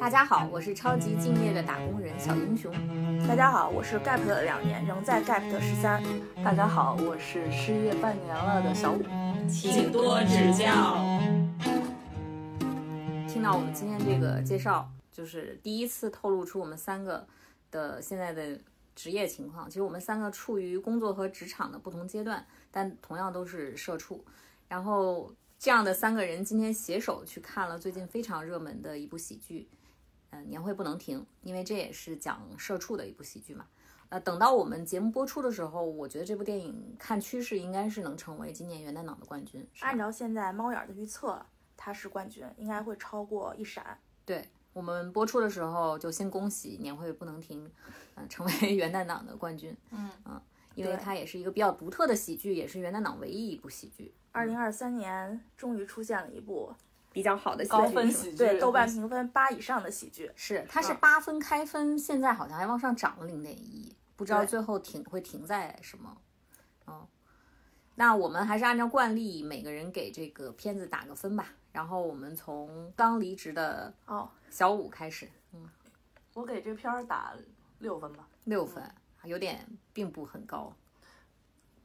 大家好，我是超级敬业的打工人小英雄。大家好，我是 gap 了两年，仍在 gap 的十三。大家好，我是失业半年了的小五，请多指教。听到我们今天这个介绍，就是第一次透露出我们三个的现在的职业情况。其实我们三个处于工作和职场的不同阶段，但同样都是社畜。然后这样的三个人今天携手去看了最近非常热门的一部喜剧。嗯，年会不能停，因为这也是讲社畜的一部喜剧嘛。呃，等到我们节目播出的时候，我觉得这部电影看趋势应该是能成为今年元旦档的冠军。按照现在猫眼的预测，它是冠军，应该会超过一闪。对我们播出的时候，就先恭喜年会不能停，嗯，成为 元旦档的冠军。嗯嗯，因为它也是一个比较独特的喜剧，也是元旦档唯一一部喜剧。二零二三年终于出现了一部。比较好的高分喜剧，对豆瓣评分八以上的喜剧，是它是八分开分，现在好像还往上涨了零点一，不知道最后停会停在什么。哦，那我们还是按照惯例，每个人给这个片子打个分吧。然后我们从刚离职的哦小五开始，嗯，我给这片儿打六分吧，六分，有点并不很高。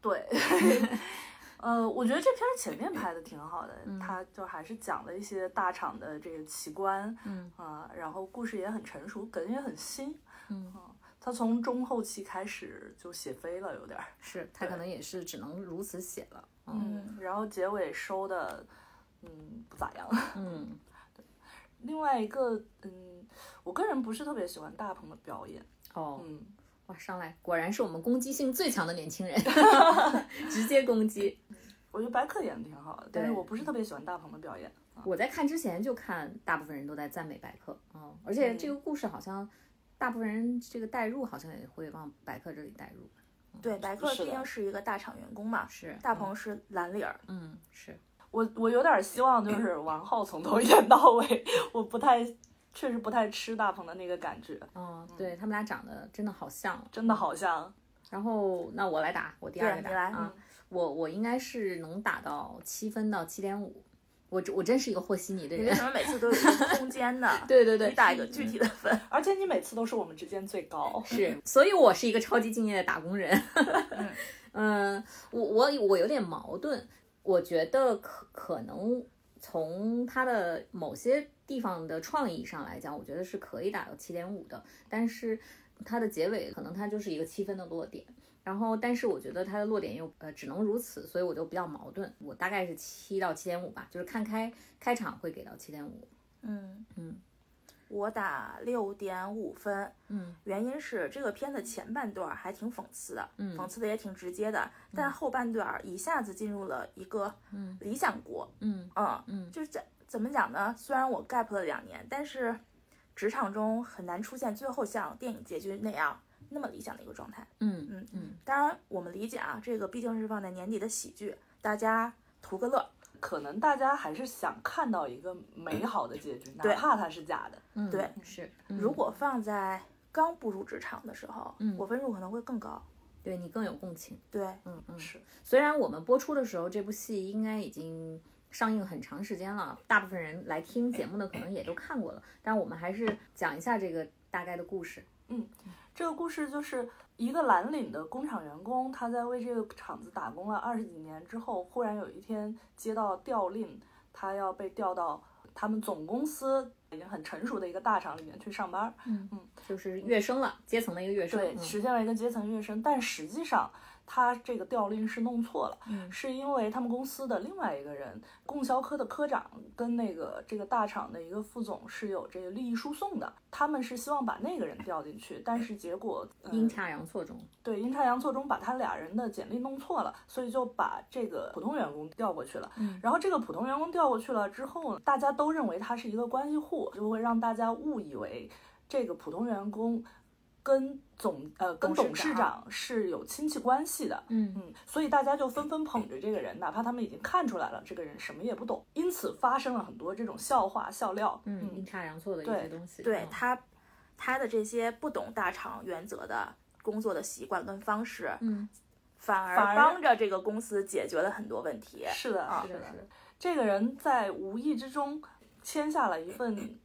对。呃，我觉得这片前面拍的挺好的，他就还是讲了一些大厂的这个奇观，嗯啊，然后故事也很成熟，梗也很新，嗯，他从中后期开始就写飞了，有点儿，是他可能也是只能如此写了，嗯，然后结尾收的，嗯，不咋样，嗯，对，另外一个，嗯，我个人不是特别喜欢大鹏的表演，哦，嗯。哇，上来果然是我们攻击性最强的年轻人，直接攻击。我觉得白客演的挺好的，但是我不是特别喜欢大鹏的表演。我在看之前就看，大部分人都在赞美白客，嗯，而且这个故事好像大部分人这个代入好像也会往白客这里代入。对，白客毕竟是一个大厂员工嘛，是大鹏是蓝领儿，嗯，是我我有点希望就是王浩从头演到尾，我不太。确实不太吃大鹏的那个感觉，嗯，对他们俩长得真的好像，真的好像。然后那我来打，我第二个打啊，我我应该是能打到七分到七点五，我我真是一个和稀泥的人。为什么每次都有一个空间呢？对 对对，你打一个具体的分，而且你每次都是我们之间最高，是，所以我是一个超级敬业的打工人。嗯，我我我有点矛盾，我觉得可可能从它的某些。地方的创意上来讲，我觉得是可以打到七点五的，但是它的结尾可能它就是一个七分的落点，然后但是我觉得它的落点又呃只能如此，所以我就比较矛盾，我大概是七到七点五吧，就是看开开场会给到七点五。嗯嗯，我打六点五分。嗯，原因是这个片子前半段还挺讽刺的，嗯，讽刺的也挺直接的，但后半段一下子进入了一个理想国。嗯嗯嗯，就是在。怎么讲呢？虽然我 gap 了两年，但是职场中很难出现最后像电影结局那样那么理想的一个状态。嗯嗯嗯。当然，我们理解啊，这个毕竟是放在年底的喜剧，大家图个乐。可能大家还是想看到一个美好的结局，哪怕它是假的。嗯，对，是。如果放在刚步入职场的时候，嗯，我分数可能会更高。对你更有共情。对，嗯嗯是。虽然我们播出的时候，这部戏应该已经。上映很长时间了，大部分人来听节目的可能也都看过了，但我们还是讲一下这个大概的故事。嗯，这个故事就是一个蓝领的工厂员工，他在为这个厂子打工了二十几年之后，忽然有一天接到调令，他要被调到他们总公司已经很成熟的一个大厂里面去上班。嗯嗯，就是跃升了，阶层的一个跃升，对，实现了一个阶层跃升，但实际上。他这个调令是弄错了，是因为他们公司的另外一个人，供销科的科长跟那个这个大厂的一个副总是有这个利益输送的，他们是希望把那个人调进去，但是结果阴差阳错中，对阴差阳错中把他俩人的简历弄错了，所以就把这个普通员工调过去了。然后这个普通员工调过去了之后呢，大家都认为他是一个关系户，就会让大家误以为这个普通员工。跟总呃跟董事长是有亲戚关系的，嗯嗯，所以大家就纷纷捧着这个人，哪怕他们已经看出来了这个人什么也不懂，因此发生了很多这种笑话笑料，嗯，阴差阳错的一些东西。对他，他的这些不懂大厂原则的工作的习惯跟方式，嗯，反而帮着这个公司解决了很多问题。是的，是的，是的这个人在无意之中签下了一份。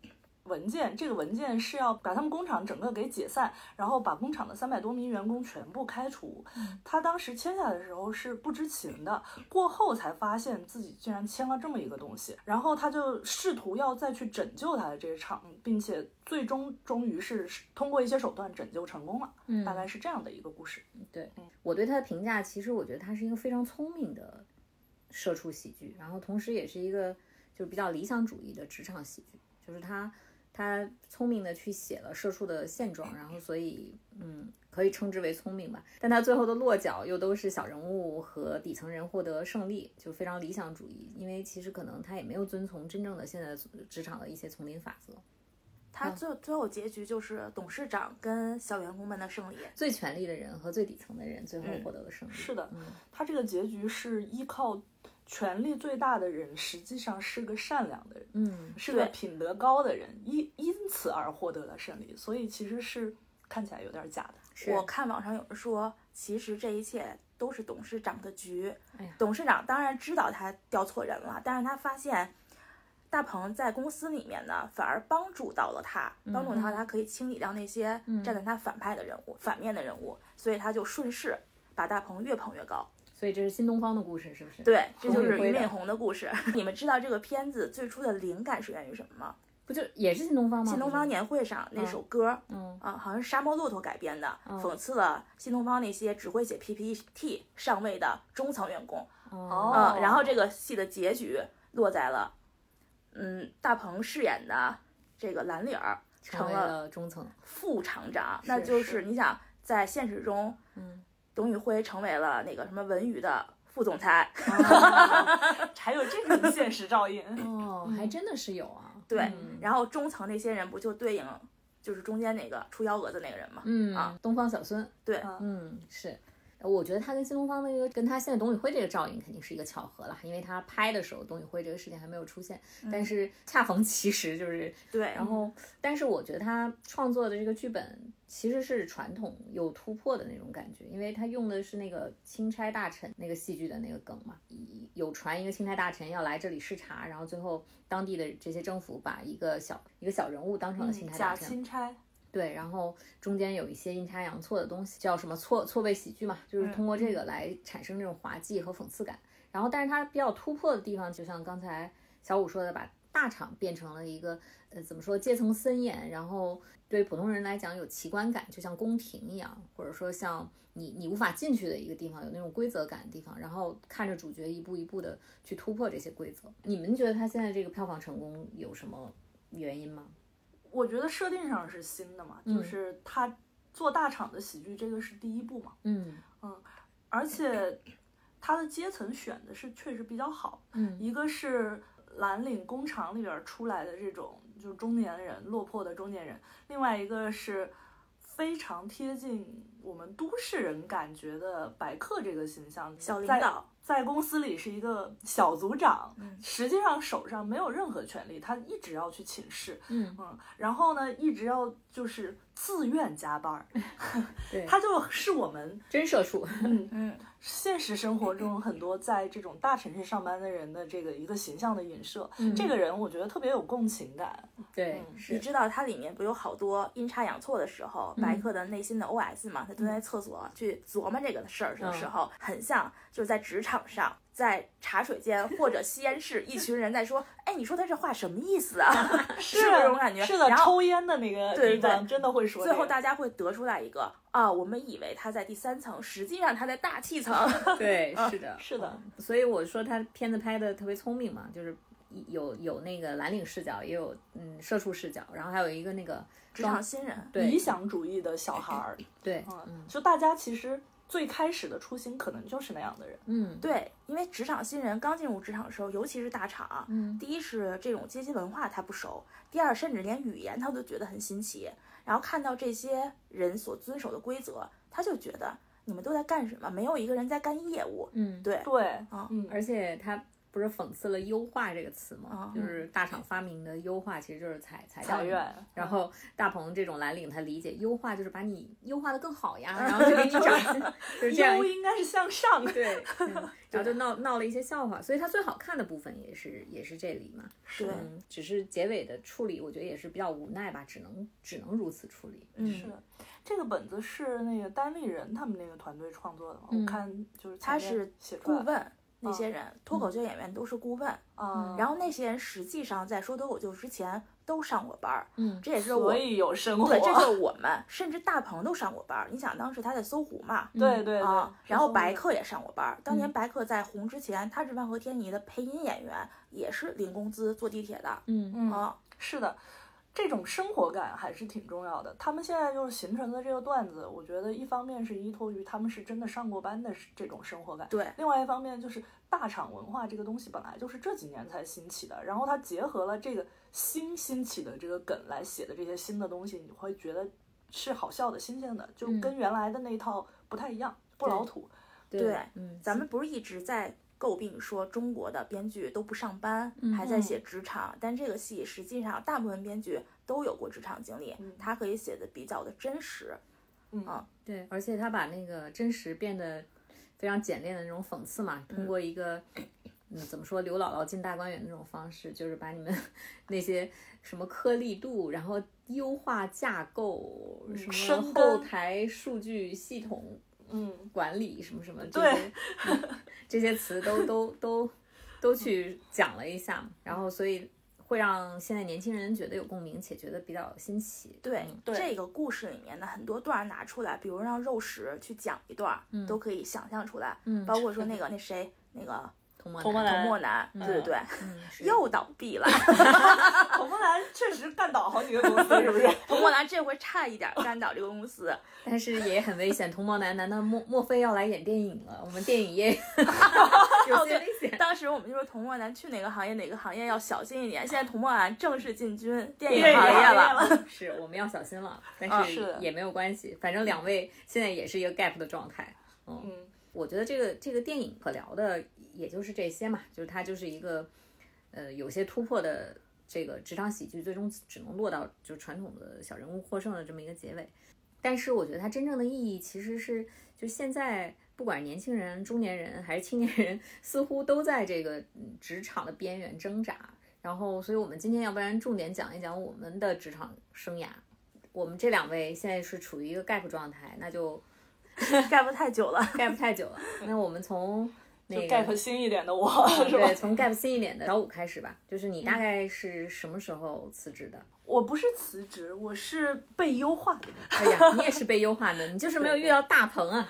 文件，这个文件是要把他们工厂整个给解散，然后把工厂的三百多名员工全部开除。他当时签下来的时候是不知情的，过后才发现自己竟然签了这么一个东西，然后他就试图要再去拯救他的这个厂，并且最终终于是通过一些手段拯救成功了。嗯大概是这样的一个故事。对我对他的评价，其实我觉得他是一个非常聪明的社畜喜剧，然后同时也是一个就是比较理想主义的职场喜剧，就是他他聪明的去写了社畜的现状，然后所以嗯可以称之为聪明吧，但他最后的落脚又都是小人物和底层人获得胜利，就非常理想主义，因为其实可能他也没有遵从真正的现在职场的一些丛林法则，他最最后结局就是董事长跟小员工们的胜利。最权力的人和最底层的人最后获得了胜利。是的。嗯，他这个结局是依靠权力最大的人，实际上是个善良的人。嗯，是个品德高的人，因因此而获得了胜利，所以其实是看起来有点假的。是我看网上有人说，其实这一切都是董事长的局。哎董事长当然知道他调错人了，但是他发现大鹏在公司里面呢，反而帮助到了他，帮助他他可以清理掉那些站在他反派的人物、反面的人物，所以他就顺势把大鹏越捧越高。所以这是新东方的故事，是不是？对，这就是俞敏洪的故事。你们知道这个片子最初的灵感是源于什么吗？不就也是新东方吗？新东方年会上那首歌，嗯啊，好像是沙漠骆驼改编的，讽刺了新东方那些只会写 PPT 上位的中层员工。哦嗯，然后这个戏的结局落在了，嗯，大鹏饰演的这个蓝领儿成为了了中层，副厂长，那就是是你想在现实中，嗯，董宇辉成为了那个什么文娱的副总裁，还有这种 现实照应。哦，还真的是有啊。对，嗯然后中层那些人不就对应就是中间那个出幺蛾子那个人嘛？嗯啊，东方小孙，对，嗯嗯，是。我觉得他跟新东方那个，跟他现在董宇辉这个照应肯定是一个巧合了，因为他拍的时候董宇辉这个事情还没有出现，但是恰逢其时，就是对，然后，但是我觉得他创作的这个剧本其实是传统有突破的那种感觉，因为他用的是那个钦差大臣那个戏剧的那个梗嘛，有传一个钦差大臣要来这里视察，然后最后当地的这些政府把一个小一个小人物当成了钦差大假臣，钦差，对，然后中间有一些阴差阳错的东西，叫什么错错位喜剧嘛，就是通过这个来产生这种滑稽和讽刺感。然后，但是它比较突破的地方，就像刚才小五说的，把大厂变成了一个呃怎么说阶层森严，然后对普通人来讲有奇观感，就像宫廷一样，或者说像你你无法进去的一个地方，有那种规则感的地方，然后看着主角一步一步的去突破这些规则。你们觉得他现在这个票房成功有什么原因吗？我觉得设定上是新的嘛，就是他做大厂的喜剧，这个是第一部嘛，嗯。而且他的阶层选的是确实比较好，嗯。一个是蓝领工厂里边出来的这种就是中年人落魄的中年人，另外一个是非常贴近我们都市人感觉的白客这个形象，在小领导，在公司里是一个小组长，嗯实际上手上没有任何权利，他一直要去请示，嗯，嗯，然后呢，一直要就是自愿加班儿，对，他就是我们真社畜。嗯 嗯，现实生活中很多在这种大城市上班的人的这个一个形象的影射。嗯这个人我觉得特别有共情感，对，嗯你，知道它里面不有好多阴差阳错的时候，白客的内心的 OS 嘛？他蹲在厕所去琢磨这个事儿的时候，很像就是在职场上，在茶水间或者吸烟室，一群人在说：“哎，你说他这话什么意思啊？” 是不是这种感觉？是的，然后抽烟的那个对对地方真的会说。最后大家会得出来一个啊，我们以为他在第三层，实际上他在大气层。对，是的，是的嗯所以我说他片子拍的特别聪明嘛，就是有有那个蓝领视角，也有嗯社畜视角，然后还有一个那个职场新人，理想主义的小孩儿，对，嗯，就大家其实最开始的初心可能就是那样的人。嗯，对，因为职场新人刚进入职场的时候，尤其是大厂，嗯第一是这种阶级文化他不熟，第二甚至连语言他都觉得很新奇，然后看到这些人所遵守的规则，他就觉得你们都在干什么？没有一个人在干业务。嗯，对，对，啊嗯，而且他不是讽刺了“优化”这个词吗？嗯就是大厂发明的优化，其实就是裁裁掉然后大鹏这种蓝领，他理解优化就是把你优化的更好呀，然后就给你涨薪，就是这样优。应该是向上。对，嗯然后就闹闹了一些笑话，所以它最好看的部分也是也是这里嘛。对，嗯，只是结尾的处理，我觉得也是比较无奈吧，只能只能如此处理。嗯是，这个本子是那个单立人他们那个团队创作的嘛？嗯我看就是他是写顾问。那些人，脱口秀演员都是顾问，啊，然后那些人实际上在说脱口秀之前都上过班儿，嗯这也是我所以有生活。对，这就是我们，甚至大鹏都上过班儿。你想当时他在搜狐嘛，对对对啊，然后白客也上过班儿。当年嗯白客在红之前，他是万和天宜的配音演员，也是领工资坐地铁的嗯嗯啊。是的，这种生活感还是挺重要的。他们现在就是形成的这个段子，我觉得一方面是依托于他们是真的上过班的这种生活感，对，另外一方面就是大厂文化这个东西本来就是这几年才兴起的，然后它结合了这个新兴起的这个梗来写的这些新的东西，你会觉得是好笑的、新鲜的，就嗯跟原来的那一套不太一样，不老土。对嗯，咱们不是一直在诟病说中国的编剧都不上班，嗯还在写职场，但这个戏实际上大部分编剧都有过职场经历，他可以写的比较的真实。嗯啊对，而且他把那个真实变得非常简练的那种讽刺嘛，通过一个。嗯，怎么说？刘姥姥进大观园那种方式，就是把你们 那些什么颗粒度，然后优化架构，什么后台数据系统嗯，管理什么什么这对些、嗯这些词都 都都都去讲了一下，然后所以会让现在年轻人觉得有共鸣，且觉得比较新奇。对，对。这个故事里面的很多段拿出来，比如让肉食去讲一段儿，都可以想象出来。嗯。包括说那个那谁那个童梦童梦童男对对对，又倒闭了。童梦兰确实干倒好几个公司，是不是？童漠男这回差一点儿干倒这个公司，但是也很危险。童梦男难道莫莫非要来演电影了？我们电影业有些危险。当时我们就说童漠男去哪个行业哪个行业要小心一点。现在童漠男正式进军电影行业了。是我们要小心了，但是也没有关系，反正两位现在也是一个 gap 的状态。嗯，我觉得这个这个电影可聊的也就是这些嘛，就是它就是一个呃有些突破的这个职场喜剧，最终只能落到就传统的小人物获胜的这么一个结尾。但是我觉得它真正的意义其实是，就现在不管是年轻人、中年人还是青年人，似乎都在这个职场的边缘挣扎。然后，所以我们今天要不然重点讲一讲我们的职场生涯。我们这两位现在是处于一个 gap 状态，那就 干不太久了，gap 太久了。那我们从那就个 gap 新一点的我，是吧对，？从 gap 新一点的小五开始吧。就是你大概是什么时候辞职的？我不是辞职，我是被优化的。哎呀，你也是被优化的，你就是没有遇到大鹏啊。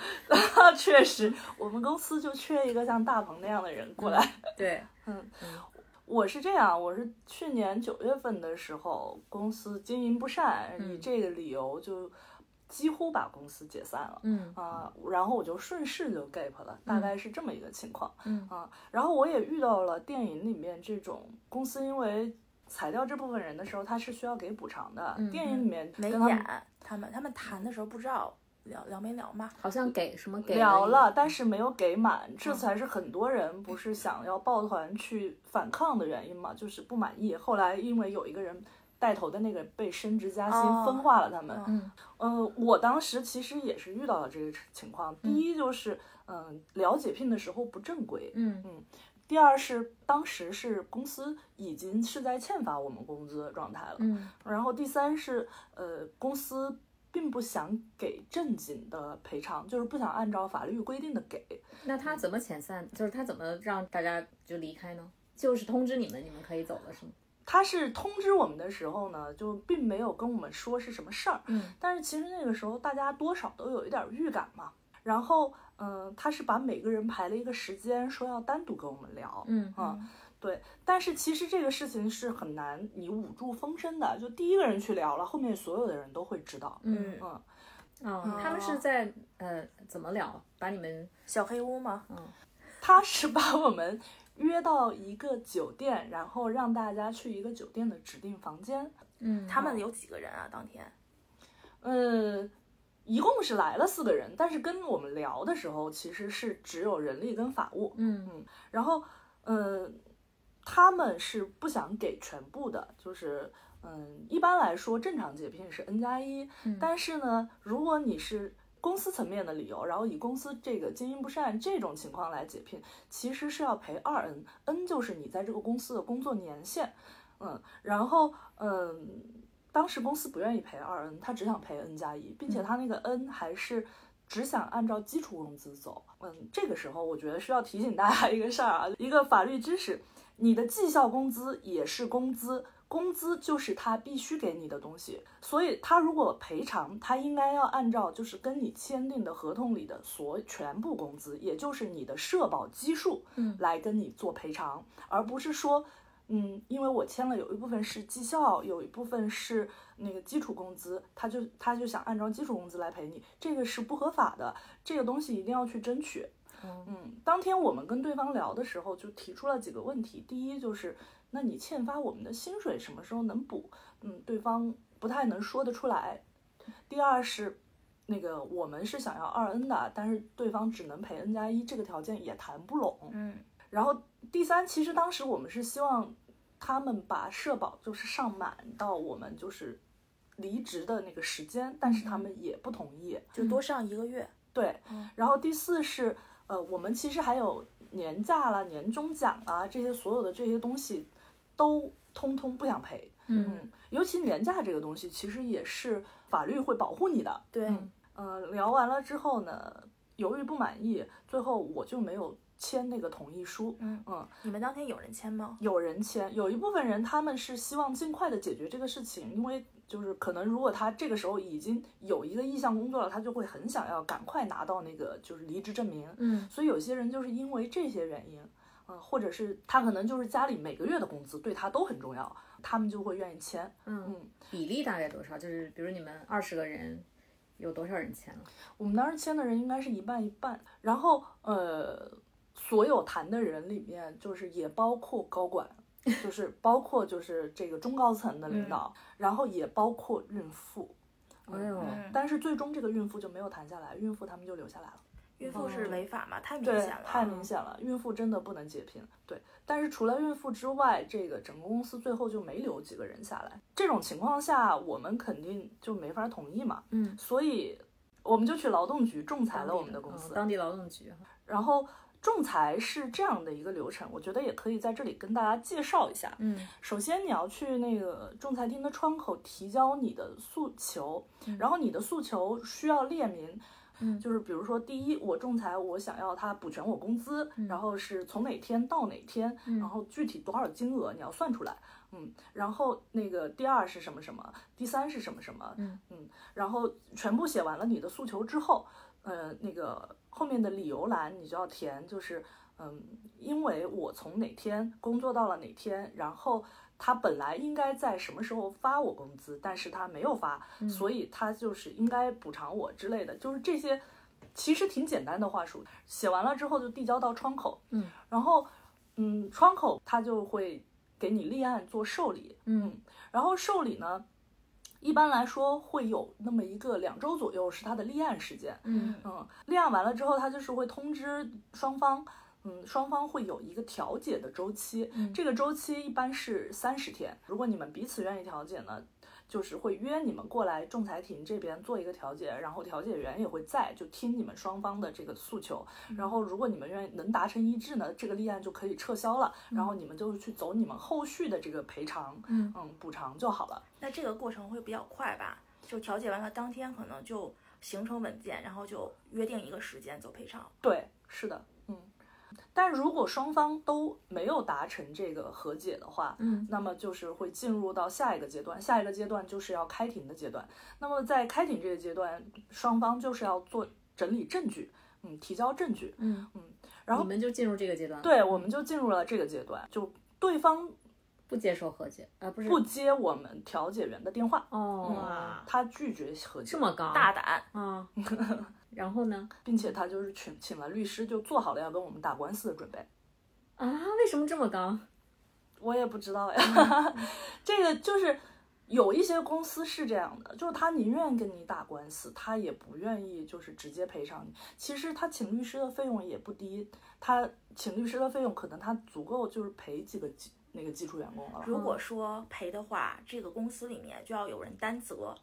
确实，我们公司就缺一个像大鹏那样的人过来。对，嗯我是这样，我是去年九月份的时候，公司经营不善，以这个理由就几乎把公司解散了。嗯啊、然后我就顺势就 gap 了，大概是这么一个情况。嗯啊，然后我也遇到了电影里面这种公司因为裁掉这部分人的时候，他是需要给补偿的。嗯电影里面没跟演。他们他们谈的时候不知道聊聊没聊嘛？好像给什么给聊了了，但是没有给满，这才是很多人不是想要抱团去反抗的原因嘛，就是不满意。后来因为有一个人带头的那个被升职加薪，哦分化了他们。嗯呃，我当时其实也是遇到了这个情况。第一就是，嗯、了解聘的时候不正规。嗯第二是当时是公司已经是在欠发我们工资的状态了。嗯然后第三是，呃，公司并不想给正经的赔偿，就是不想按照法律规定的给。那他怎么遣散？就是他怎么让大家就离开呢？就是通知你们，你们可以走了，是吗？他是通知我们的时候呢，就并没有跟我们说是什么事儿，嗯但是其实那个时候大家多少都有一点预感嘛。然后，嗯、他是把每个人排了一个时间，说要单独跟我们聊。嗯啊对，但是其实这个事情是很难你捂住风声的，就第一个人去聊了，后面所有的人都会知道。嗯嗯，哦，他们是在呃怎么聊？把你们小黑屋吗？嗯他是把我们约到一个酒店，然后让大家去一个酒店的指定房间。嗯他们有几个人啊？当天呃，一共是来了四个人，但是跟我们聊的时候，其实是只有人力跟法务。嗯然后嗯，他们是不想给全部的，就是嗯，一般来说正常解聘是 N 加一，但是呢，如果你是公司层面的理由，然后以公司这个经营不善这种情况来解聘，其实是要赔二 N，N 就是你在这个公司的工作年限，嗯，然后嗯，当时公司不愿意赔二 N，他只想赔 N 加一，并且他那个 N 还是只想按照基础工资走，嗯，这个时候我觉得需要提醒大家一个事儿啊，一个法律知识，你的绩效工资也是工资。工资就是他必须给你的东西，所以他如果赔偿，他应该要按照就是跟你签订的合同里的所全部工资，也就是你的社保基数，嗯，来跟你做赔偿，而不是说，嗯，因为我签了有一部分是绩效，有一部分是那个基础工资，他就他就想按照基础工资来赔你，这个是不合法的，这个东西一定要去争取。嗯，当天我们跟对方聊的时候就提出了几个问题，第一就是。那你欠发我们的薪水什么时候能补？嗯，对方不太能说得出来。第二是，那个我们是想要二 N 的，但是对方只能赔 N 加一，这个条件也谈不拢。嗯，然后第三，其实当时我们是希望他们把社保就是上满到我们就是离职的那个时间，但是他们也不同意，就多上一个月。对，然后第四是，呃，我们其实还有年假啦、年终奖啊这些所有的这些东西。都通通不想赔，嗯，尤其年假这个东西，其实也是法律会保护你的。对，嗯，聊完了之后呢，犹豫不满意，最后我就没有签那个同意书。嗯嗯，你们当天有人签吗？有人签，有一部分人他们是希望尽快的解决这个事情，因为就是可能如果他这个时候已经有一个意向工作了，他就会很想要赶快拿到那个就是离职证明。嗯，所以有些人就是因为这些原因。嗯，或者是他可能就是家里每个月的工资对他都很重要，他们就会愿意签。嗯嗯，比例大概多少？就是比如你们二十个人，有多少人签了？我们当时签的人应该是一半一半。然后呃，所有谈的人里面，就是也包括高管，就是包括就是这个中高层的领导，然后也包括孕妇。哎呦，但是最终这个孕妇就没有谈下来，孕妇他们就留下来了。孕妇是违法吗？太明显了，太明显了。孕妇真的不能解聘。对，但是除了孕妇之外，这个整个公司最后就没留几个人下来。这种情况下，我们肯定就没法同意嘛。嗯，所以我们就去劳动局仲裁了我们的公司。当地劳动局。然后仲裁是这样的一个流程，我觉得也可以在这里跟大家介绍一下。嗯，首先你要去那个仲裁厅的窗口提交你的诉求，然后你的诉求需要列明。嗯，就是比如说，第一，我仲裁，我想要他补全我工资，然后是从哪天到哪天，然后具体多少金额你要算出来，嗯，然后那个第二是什么什么，第三是什么什么，嗯嗯，然后全部写完了你的诉求之后，呃，那个后面的理由栏你就要填，就是嗯，因为我从哪天工作到了哪天，然后。他本来应该在什么时候发我工资，但是他没有发，所以他就是应该补偿我之类的，就是这些，其实挺简单的话术，写完了之后就递交到窗口，嗯，然后，嗯，窗口他就会给你立案做受理，嗯，然后受理呢，一般来说会有那么一个两周左右是他的立案时间，嗯。嗯，立案完了之后，他就是会通知双方。嗯，双方会有一个调解的周期，这个周期一般是三十天。如果你们彼此愿意调解呢，就是会约你们过来仲裁庭这边做一个调解，然后调解员也会在，就听你们双方的这个诉求。然后如果你们愿意能达成一致呢，这个立案就可以撤销了，然后你们就去走你们后续的这个赔偿，嗯嗯，补偿就好了。那这个过程会比较快吧？就调解完了当天可能就形成文件，然后就约定一个时间走赔偿。对，是的。但如果双方都没有达成这个和解的话，嗯，那么就是会进入到下一个阶段，下一个阶段就是要开庭的阶段。那么在开庭这个阶段，双方就是要做整理证据，嗯，提交证据，嗯嗯，然后我们就进入这个阶段，对，我们就进入了这个阶段，就对方不接受和解，呃，不是不接我们调解员的电话，哦，他拒绝和解，这么高，大胆啊。然后呢，并且他就是请请了律师，就做好了要跟我们打官司的准备。啊，为什么这么高？我也不知道呀。这个就是有一些公司是这样的，就是他宁愿跟你打官司，他也不愿意就是直接赔偿你。其实他请律师的费用也不低，他请律师的费用可能他足够就是赔几个基那个基础员工了。如果说赔的话，这个公司里面就要有人担责。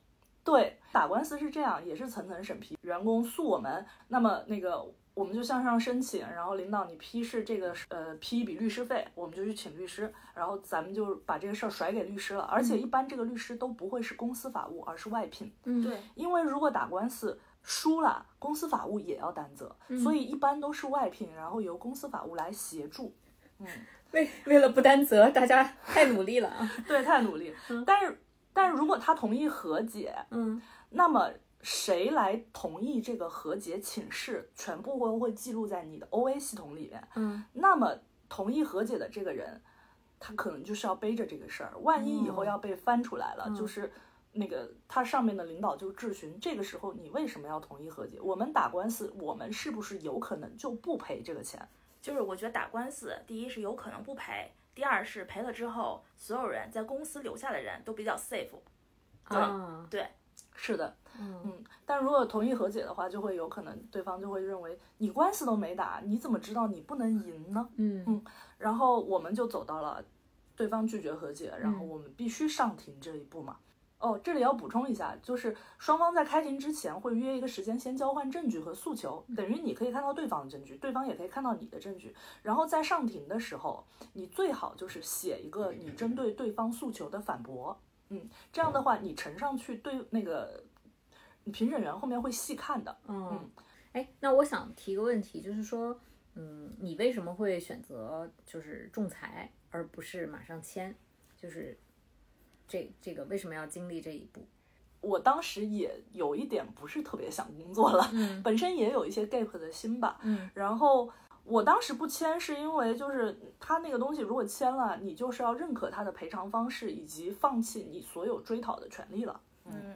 对，打官司是这样，也是层层审批。员工诉我们，那么那个我们就向上申请，然后领导你批示这个呃批一笔律师费，我们就去请律师，然后咱们就把这个事儿甩给律师了。而且一般这个律师都不会是公司法务，而是外聘。嗯，对，因为如果打官司输了，公司法务也要担责，所以一般都是外聘，然后由公司法务来协助。嗯，为为了不担责，大家太努力了啊。对，太努力。但是，但是如果他同意和解，嗯那么谁来同意这个和解请示，全部会会记录在你的 OA 系统里面。嗯那么同意和解的这个人，他可能就是要背着这个事儿，万一以后要被翻出来了，嗯就是那个他上面的领导就质询，这个时候你为什么要同意和解？我们打官司，我们是不是有可能就不赔这个钱？就是我觉得打官司，第一是有可能不赔，第二是赔了之后，所有人在公司留下的人都比较 safe。啊，对，是的，嗯嗯，但如果同意和解的话，就会有可能对方就会认为你官司都没打，你怎么知道你不能赢呢？嗯然后我们就走到了对方拒绝和解，然后嗯我们必须上庭这一步嘛。哦，这里要补充一下，就是双方在开庭之前会约一个时间，先交换证据和诉求，等于你可以看到对方的证据，对方也可以看到你的证据。然后在上庭的时候，你最好就是写一个你针对对方诉求的反驳，嗯，这样的话你呈上去对那个评审员后面会细看的。嗯，哎，那我想提个问题，就是说，嗯，你为什么会选择就是仲裁，而不是马上签？就是这这个为什么要经历这一步？我当时也有一点不是特别想工作了，嗯本身也有一些 gap 的心吧，嗯然后我当时不签是因为就是他那个东西如果签了，你就是要认可他的赔偿方式以及放弃你所有追讨的权利了。嗯，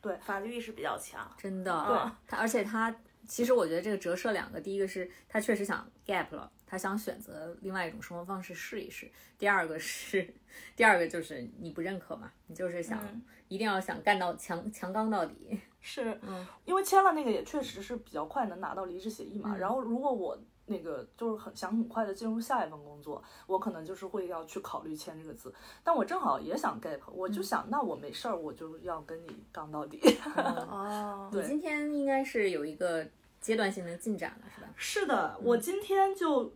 对，法律意识比较强。真的，对他，而且他其实我觉得这个折射两个，第一个是他确实想 gap 了，他想选择另外一种生活方式试一试；第二个是，第二个就是你不认可嘛，你就是想、嗯一定要想干到强强刚到底。是，嗯因为签了那个也确实是比较快能拿到离职协议嘛。嗯然后如果我那个就是很想很快的进入下一份工作，我可能就是会要去考虑签这个字。但我正好也想 gap，我就想、那我没事儿，我就要跟你杠到底。嗯哦，你今天应该是有一个阶段性的进展了，是吧？是的，我今天就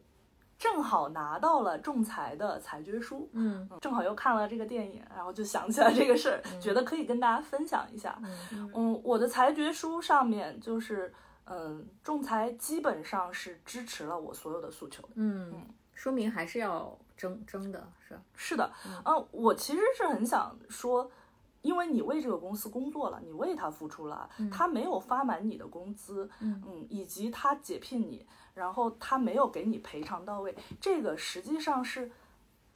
正好拿到了仲裁的裁决书。嗯正好又看了这个电影，然后就想起来这个事儿，觉得可以跟大家分享一下。嗯嗯，我的裁决书上面就是，嗯，仲裁基本上是支持了我所有的诉求的。嗯，说明还是要争争的，是？是的，嗯，我其实是很想说，因为你为这个公司工作了，你为他付出了，他没有发满你的工资，嗯以及他解聘你，然后他没有给你赔偿到位，这个实际上是。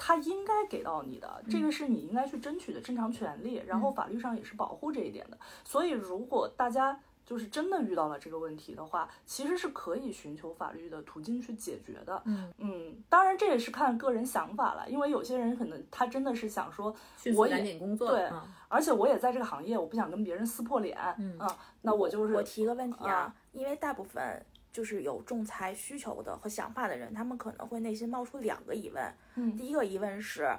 他应该给到你的，这个是你应该去争取的正常权利，然后法律上也是保护这一点的。所以，如果大家就是真的遇到了这个问题的话，其实是可以寻求法律的途径去解决的。嗯嗯，当然这也是看个人想法了，因为有些人可能他真的是想说，我也赶紧工作，对嗯而且我也在这个行业，我不想跟别人撕破脸，嗯啊，那我就是我提个问题啊啊，因为大部分就是有仲裁需求的和想法的人，他们可能会内心冒出两个疑问。嗯第一个疑问是，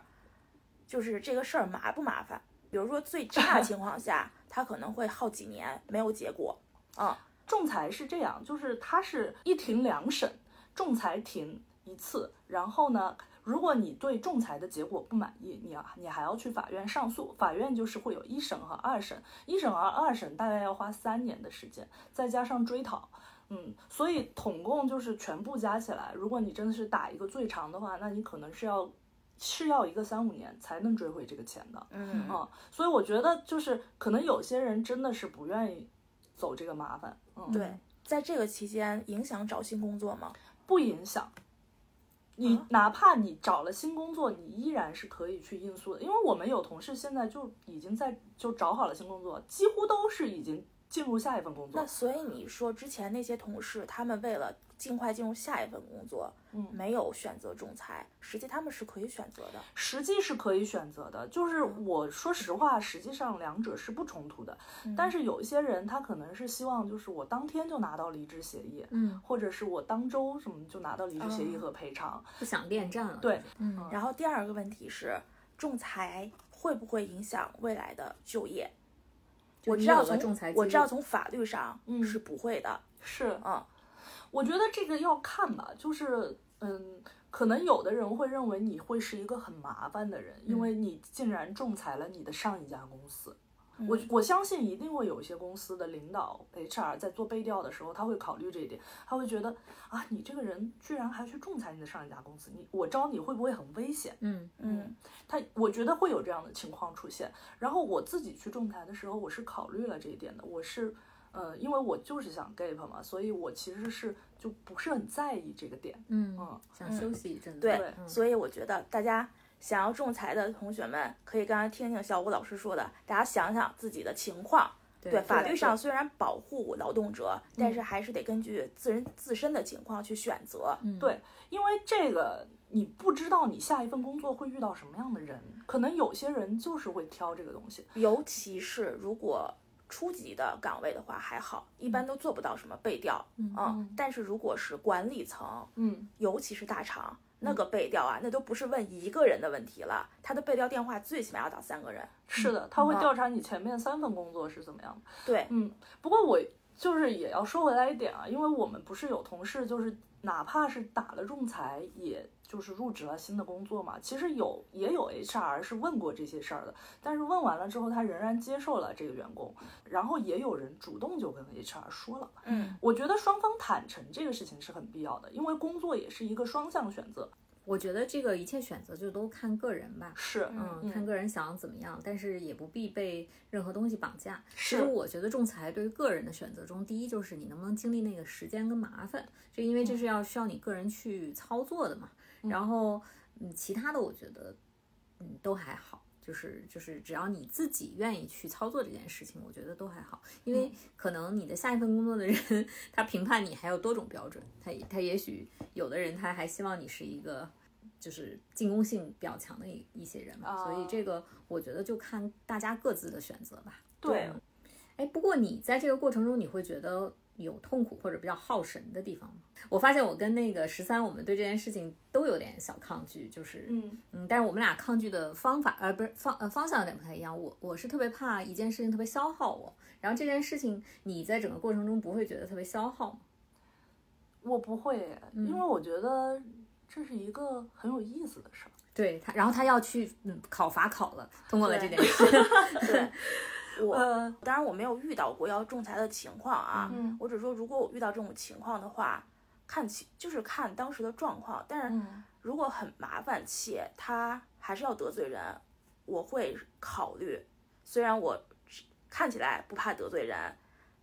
就是这个事儿麻不麻烦？比如说最 差情况下，他可能会耗几年没有结果。啊，仲裁是这样，就是它是一庭两审，仲裁庭一次，然后呢，如果你对仲裁的结果不满意，你要你还要去法院上诉，法院就是会有一审和二审，一审和二审大概要花三年的时间，再加上追讨。嗯，所以统共就是全部加起来，如果你真的是打一个最长的话，那你可能是要是要一个三五年才能追回这个钱的。嗯嗯，所以我觉得就是可能有些人真的是不愿意走这个麻烦，嗯，对，在这个期间影响找新工作吗？不影响。你啊哪怕你找了新工作，你依然是可以去应诉的，因为我们有同事现在就已经在就找好了新工作，几乎都是已经进入下一份工作那。所以你说之前那些同事，他们为了尽快进入下一份工作，嗯没有选择仲裁，实际他们是可以选择的。实际是可以选择的，就是我说实话，实际上两者是不冲突的。嗯但是有一些人他可能是希望，就是我当天就拿到离职协议，嗯，或者是我当周什么就拿到离职协议哦和赔偿。不想恋战了。对，嗯，然后第二个问题是，仲裁会不会影响未来的就业？我知道从裁我知道从法律上嗯是不会的，是，嗯我觉得这个要看吧，就是嗯，可能有的人会认为你会是一个很麻烦的人，因为你竟然仲裁了你的上一家公司。我我相信一定会有一些公司的领导 HR 在做背调的时候，他会考虑这一点，他会觉得啊，你这个人居然还去仲裁你的上一家公司，你我招你会不会很危险？嗯嗯他我觉得会有这样的情况出现。然后我自己去仲裁的时候，我是考虑了这一点的。我是，呃，因为我就是想 gap 嘛，所以我其实是就不是很在意这个点。嗯嗯，想休息一阵子。对所以我觉得大家想要仲裁的同学们，可以刚才听听小武老师说的，大家想想自己的情况。对，法律上虽然保护劳动者，但是还是得根据自人自身的情况去选择。嗯对，因为这个你不知道你下一份工作会遇到什么样的人，可能有些人就是会挑这个东西。尤其是如果初级的岗位的话还好，一般都做不到什么背调，嗯但是如果是管理层，嗯，尤其是大厂，那个背调啊，那都不是问一个人的问题了，他的背调电话最起码要打三个人。是的，他会嗯调查你前面三份工作是怎么样的。对，嗯，不过我就是也要说回来一点啊，因为我们不是有同事，就是哪怕是打了仲裁，也就是入职了新的工作嘛。其实有也有 HR 是问过这些事儿的，但是问完了之后，他仍然接受了这个员工，然后也有人主动就跟 HR 说了。嗯，我觉得双方坦诚这个事情是很必要的，因为工作也是一个双向选择。我觉得这个一切选择就都看个人吧。是，嗯，看个人想怎么样，但是也不必被任何东西绑架。其实我觉得仲裁对于个人的选择中，第一就是你能不能经历那个时间跟麻烦，就因为这是要需要你个人去操作的嘛。然后，嗯，其他的我觉得，嗯，都还好。就是就是，只要你自己愿意去操作这件事情，我觉得都还好。因为可能你的下一份工作的人，他评判你还有多种标准，他他也许有的人他还希望你是一个就是进攻性比较强的一一些人嘛，所以这个我觉得就看大家各自的选择吧。对，哎，不过你在这个过程中，你会觉得有痛苦或者比较耗神的地方吗？我发现我跟那个十三，我们对这件事情都有点小抗拒，就是嗯嗯，但是我们俩抗拒的方法，呃，不是方呃方向有点不太一样。我我是特别怕一件事情特别消耗我，然后这件事情你在整个过程中不会觉得特别消耗吗？我不会，因为我觉得这是一个很有意思的事儿。对他，然后他要去嗯考法考了，通过了这件事。对。我呃，当然我没有遇到过要仲裁的情况啊，嗯我只说如果我遇到这种情况的话，看起就是看当时的状况，但是嗯如果很麻烦且他还是要得罪人，我会考虑。虽然我看起来不怕得罪人，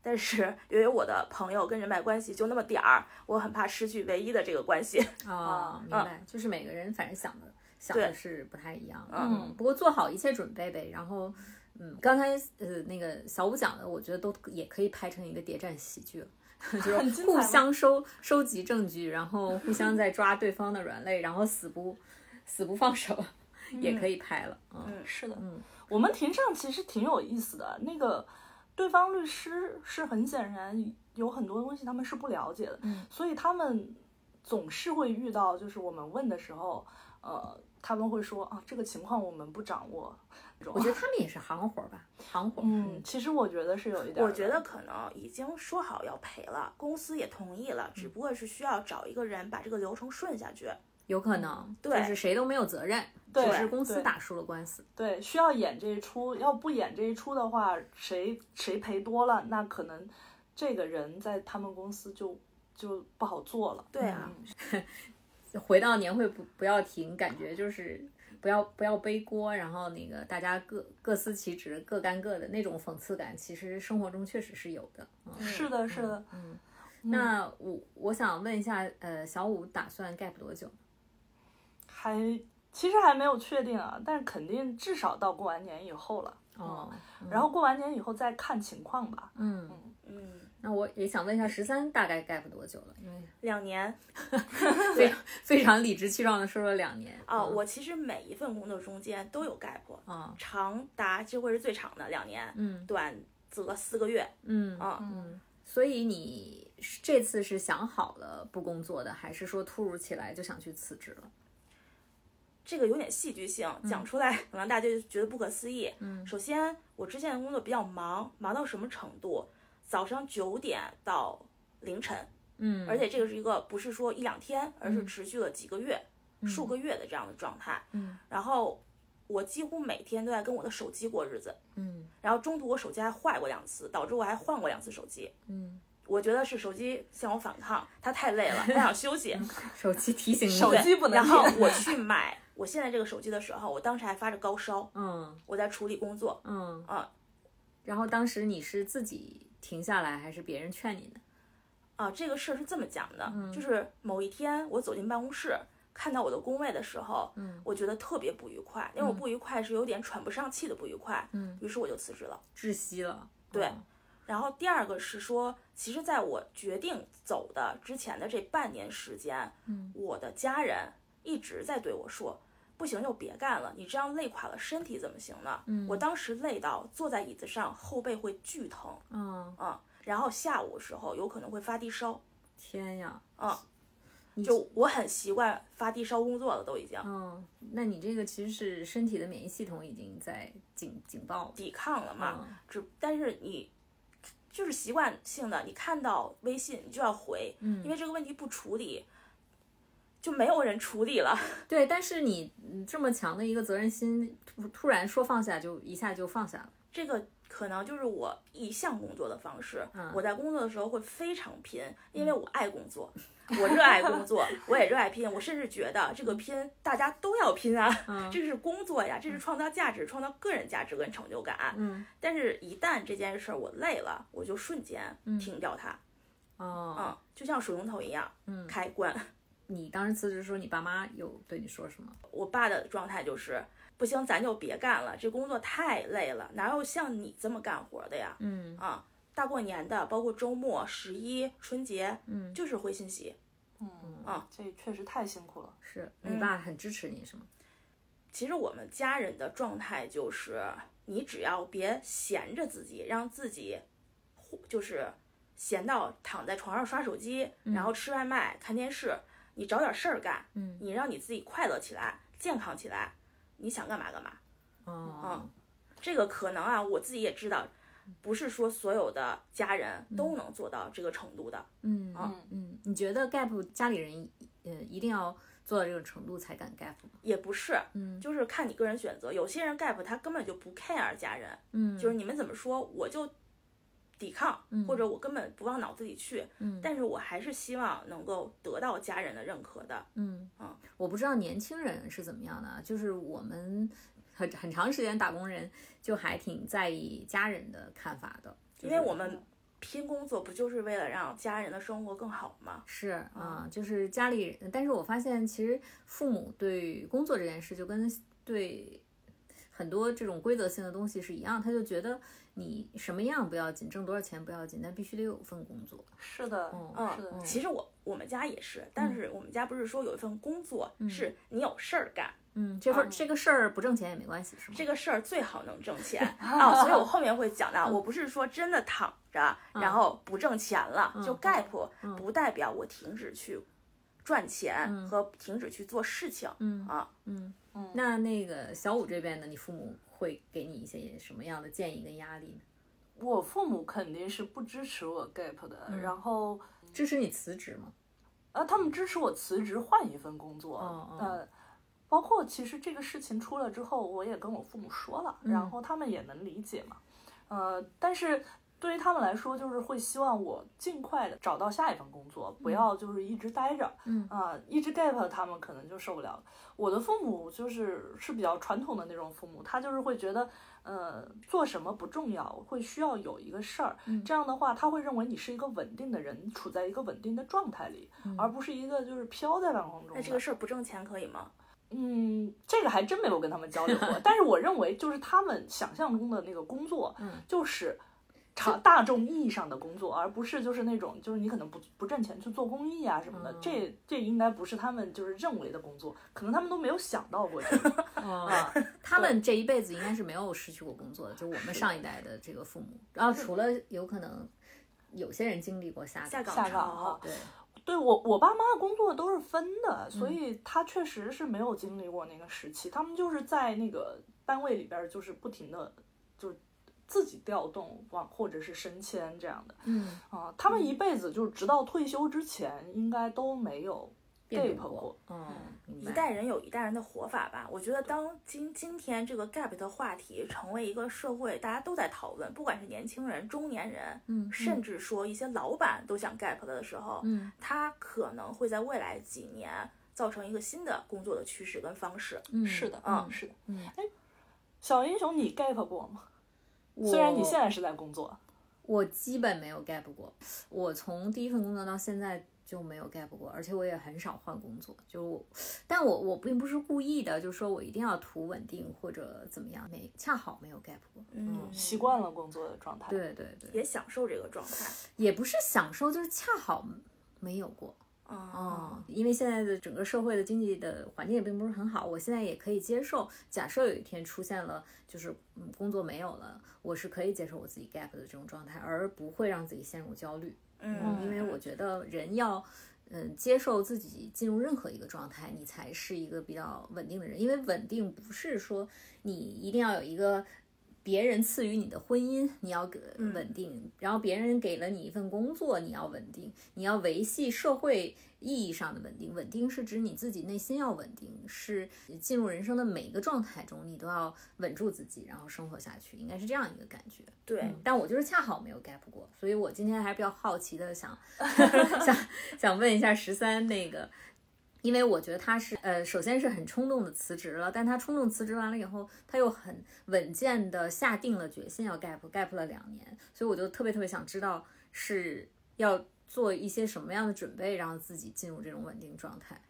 但是 由于我的朋友跟人脉关系就那么点儿，我很怕失去唯一的这个关系。啊，明白，就是每个人反正想的想的是不太一样。嗯，不过做好一切准备呗。然后，嗯，刚才呃那个小五讲的，我觉得都也可以拍成一个谍战喜剧了。就是互相收收集证据，然后互相在抓对方的软肋，然后死不死不放手，也可以拍了。嗯，是的，嗯，我们庭上其实挺有意思的。那个对方律师是很显然有很多东西他们是不了解的，嗯，所以他们总是会遇到，就是我们问的时候，呃，他们会说啊，这个情况我们不掌握。我觉得他们也是行活吧，行活。嗯，其实我觉得是有一点。我觉得可能已经说好要赔了，公司也同意了，只不过是需要找一个人把这个流程顺下去。有可能，对就是谁都没有责任，对只是公司打输了官司。对需要演这一出，要不演这一出的话，谁谁赔多了，那可能这个人在他们公司就就不好做了。对啊，嗯 回到年会不不要停，感觉就是不要不要背锅，然后那个大家各各司其职，各干各的那种讽刺感，其实生活中确实是有的。嗯，是的，是的。嗯那我我想问一下，呃，小五打算 gap 多久？还其实还没有确定啊，但是肯定至少到过完年以后了。哦，然后过完年以后再看情况吧。嗯嗯，那我也想问一下，十三大概 gap 多久了？因为两年 非常非常理直气壮的说了两年啊，我其实每一份工作中间都有 gap，啊，长达这会是最长的两年，嗯短则四个月嗯啊。嗯，所以你这次是想好了不工作的，还是说突如其来就想去辞职了？这个有点戏剧性，讲出来可能大家就觉得不可思议。嗯首先我之前的工作比较忙，忙到什么程度？早上九点到凌晨，嗯，而且这个是一个不是说一两天，而是持续了几个月、数个月的这样的状态。嗯然后我几乎每天都在跟我的手机过日子，嗯然后中途我手机还坏过两次，导致我还换过两次手机。嗯，我觉得是手机向我反抗，它太累了，它想休息。手机提醒你，手机不能然后 我去买我现在这个手机的时候，我当时还发着高烧，嗯我在处理工作。嗯啊然后当时你是自己停下来，还是别人劝你的？啊，这个事儿是这么讲的，嗯就是某一天我走进办公室，看到我的工位的时候，嗯我觉得特别不愉快，那种不愉快是有点喘不上气的不愉快，嗯，于是我就辞职了。窒息了。对嗯然后第二个是说，其实在我决定走的之前的这半年时间，嗯我的家人一直在对我说。不行就别干了，你这样累垮了身体怎么行呢？嗯我当时累到坐在椅子上后背会巨疼，嗯，嗯，然后下午的时候有可能会发低烧，天呀，嗯，就我很习惯发低烧工作了，都已经嗯，那你这个其实是身体的免疫系统已经在警警报。抵抗了嘛。嗯只但是你就是习惯性的，你看到微信你就要回，嗯因为这个问题不处理，就没有人处理了。对，但是你嗯这么强的一个责任心，突突然说放下就一下就放下了。这个可能就是我一向工作的方式。嗯我在工作的时候会非常拼，因为我爱工作，我热爱工作，我也热爱拼。我甚至觉得这个拼大家都要拼啊，嗯这是工作呀，这是创造价值、创造个人价值跟成就感。嗯但是，一旦这件事儿我累了，我就瞬间停掉它，哦，嗯，就像水龙头一样，嗯开关。你当时辞职的时候，你爸妈有对你说什么？我爸的状态就是，不行，咱就别干了，这工作太累了，哪有像你这么干活的呀？嗯啊，大过年的，包括周末、十一、春节，嗯，就是回信息。嗯啊，这确实太辛苦了。是你爸很支持你是吗？其实我们家人的状态就是，你只要别闲着自己，让自己就是闲到躺在床上刷手机，然后吃外卖、看电视，你找点事儿干，嗯你让你自己快乐起来、健康起来，你想干嘛干嘛。哦，这个可能啊，我自己也知道，不是说所有的家人都能做到这个程度的。嗯啊嗯，你觉得 gap 家里人呃一定要做到这种程度才敢 gap 吗？也不是，嗯就是看你个人选择。有些人 gap 他根本就不 care 家人，嗯，就是你们怎么说我就抵抗，或者我根本不往脑子里去。嗯但是我还是希望能够得到家人的认可的。嗯嗯，我不知道年轻人是怎么样的啊，就是我们很很长时间打工人就还挺在意家人的看法的，因为我们拼工作不就是为了让家人的生活更好吗？是啊，就是家里人，但是我发现其实父母对工作这件事就跟对很多这种规则性的东西是一样，他就觉得你什么样不要紧，挣多少钱不要紧，但必须得有份工作。是的，嗯是的，其实我我们家也是，但是我们家不是说有一份工作是你有事儿干，嗯，这份、这个事儿不挣钱也没关系，是吗？这个事儿最好能挣钱 啊、所以我后面会讲到，我不是说真的躺着，然后不挣钱了，就 gap 不代表我停止去赚钱和停止去做事情，嗯啊，嗯那那个小五这边呢，你父母会给你一些什么样的建议跟压力呢？我父母肯定是不支持我 gap 的，然后支持你辞职吗？呃，他们支持我辞职换一份工作，呃，包括其实这个事情出了之后，我也跟我父母说了，然后他们也能理解嘛，呃，但是对于他们来说，就是会希望我尽快的找到下一份工作，不要就是一直待着，嗯啊、一直 gap 他们可能就受不了。我的父母就是是比较传统的那种父母，他就是会觉得。呃，做什么不重要，会需要有一个事儿，这样的话，他会认为你是一个稳定的人，处在一个稳定的状态里，而不是一个就是飘在半空中。那这个事儿不挣钱可以吗？嗯，这个还真没有跟他们交流过，但是我认为就是他们想象中的那个工作，嗯，就是常大众意义上的工作，而不是就是那种就是你可能不不挣钱去做公益啊什么的，这这应该不是他们就是认为的工作，可能他们都没有想到过这个 啊。他们这一辈子应该是没有失去过工作的，就我们上一代的这个父母，然后除了有可能有些人经历过下下岗下岗哈，对。对我，我爸妈的工作都是分的，所以他确实是没有经历过那个时期。他们就是在那个单位里边，就是不停的，就是自己调动往或者是升迁这样的。嗯啊，他们一辈子就是直到退休之前，应该都没有 gap 过。嗯，一代人有一代人的活法吧。我觉得当今今天这个 gap 的话题成为一个社会大家都在讨论，不管是年轻人、中年人，嗯，甚至说一些老板都想 gap 的时候，嗯，他可能会在未来几年造成一个新的工作的趋势跟方式。嗯，是的，嗯，是的，嗯。哎，小英雄，你 gap 过吗？虽然你现在是在工作，我基本没有 gap 过。我从第一份工作到现在。就没有 gap 过，而且我也很少换工作。就，但我我并不是故意的，就说我一定要图稳定或者怎么样，没恰好没有 gap 过。嗯，习惯了工作的状态。对对对，也享受这个状态，也不是享受，就是恰好没有过。哦，因为现在的整个社会的经济的环境也并不是很好，我现在也可以接受。假设有一天出现了，就是嗯工作没有了，我是可以接受我自己 gap 的这种状态，而不会让自己陷入焦虑。嗯，因为我觉得人要，嗯，接受自己进入任何一个状态，你才是一个比较稳定的人。因为稳定不是说你一定要有一个别人赐予你的婚姻，你要稳定；然后别人给了你一份工作，你要稳定，你要维系社会意义上的稳定。稳定是指你自己内心要稳定，是进入人生的每一个状态中，你都要稳住自己，然后生活下去，应该是这样一个感觉。对，但我就是恰好没有 gap 过，所以我今天还是比较好奇的，想想想问一下十三那个，因为我觉得他是呃，首先是很冲动的辞职了，但他冲动辞职完了以后，他又很稳健的下定了决心要 gap，gap 了两年，所以我就特别特别想知道是要做一些什么样的准备，让自己进入这种稳定状态。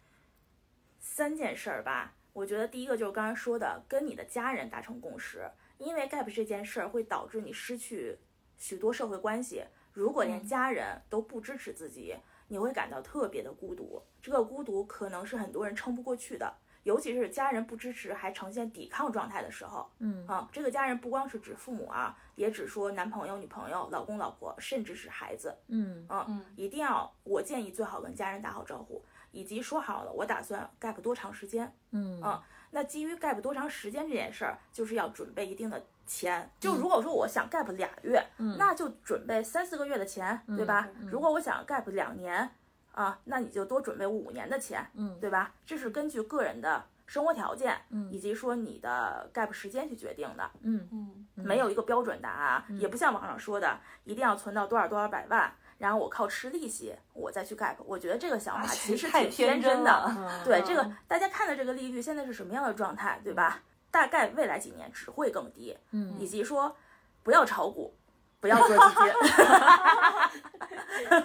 三件事儿吧，我觉得第一个就是刚才说的，跟你的家人达成共识。因为 gap 这件事儿会导致你失去许多社会关系。如果连家人都不支持自己，你会感到特别的孤独。这个孤独可能是很多人撑不过去的，尤其是家人不支持还呈现抵抗状态的时候。嗯啊，这个家人不光是指父母啊，也指说男朋友、女朋友、老公、老婆，甚至是孩子。嗯嗯，一定要，我建议最好跟家人打好招呼，以及说好了我打算 gap 多长时间。嗯啊。那基于 gap 多长时间这件事儿，就是要准备一定的钱。就如果说我想 gap 俩月，嗯那就准备三四个月的钱，对吧？如果我想 gap 两年，啊，那你就多准备五年的钱，嗯，对吧？这是根据个人的生活条件，嗯，以及说你的 gap 时间去决定的，嗯嗯，没有一个标准答案，也不像网上说的一定要存到多少多少百万。然后我靠吃利息，我再去 gap，我觉得这个想法其实挺天真的。对这个，大家看的这个利率现在是什么样的状态，对吧？大概未来几年只会更低。嗯，以及说不要炒股，不要做基金。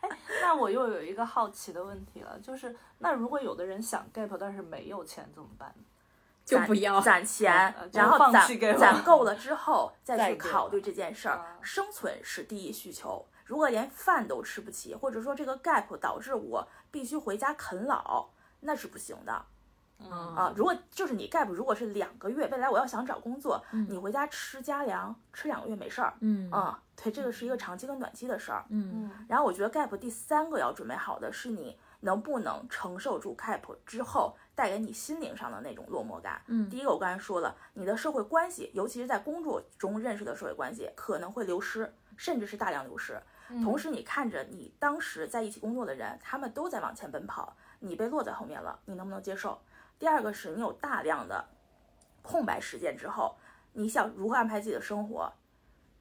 哎，那我又有一个好奇的问题了，就是那如果有的人想 gap，但是没有钱怎么办？就不要攒钱，然后攒攒够了之后再去考虑这件事儿。生存是第一需求。如果连饭都吃不起，或者说这个 gap 导致我必须回家啃老，那是不行的。嗯啊，如果就是你 gap，如果是两个月，未来我要想找工作，嗯你回家吃家粮，吃两个月没事儿。嗯啊，对，这个是一个长期跟短期的事儿。嗯然后我觉得 gap 第三个要准备好的是你能不能承受住 gap 之后带给你心灵上的那种落寞感。嗯第一个我刚才说了，你的社会关系，尤其是在工作中认识的社会关系可能会流失，甚至是大量流失。同时，你看着你当时在一起工作的人，他们都在往前奔跑，你被落在后面了，你能不能接受？第二个是你有大量的空白时间之后，你想如何安排自己的生活？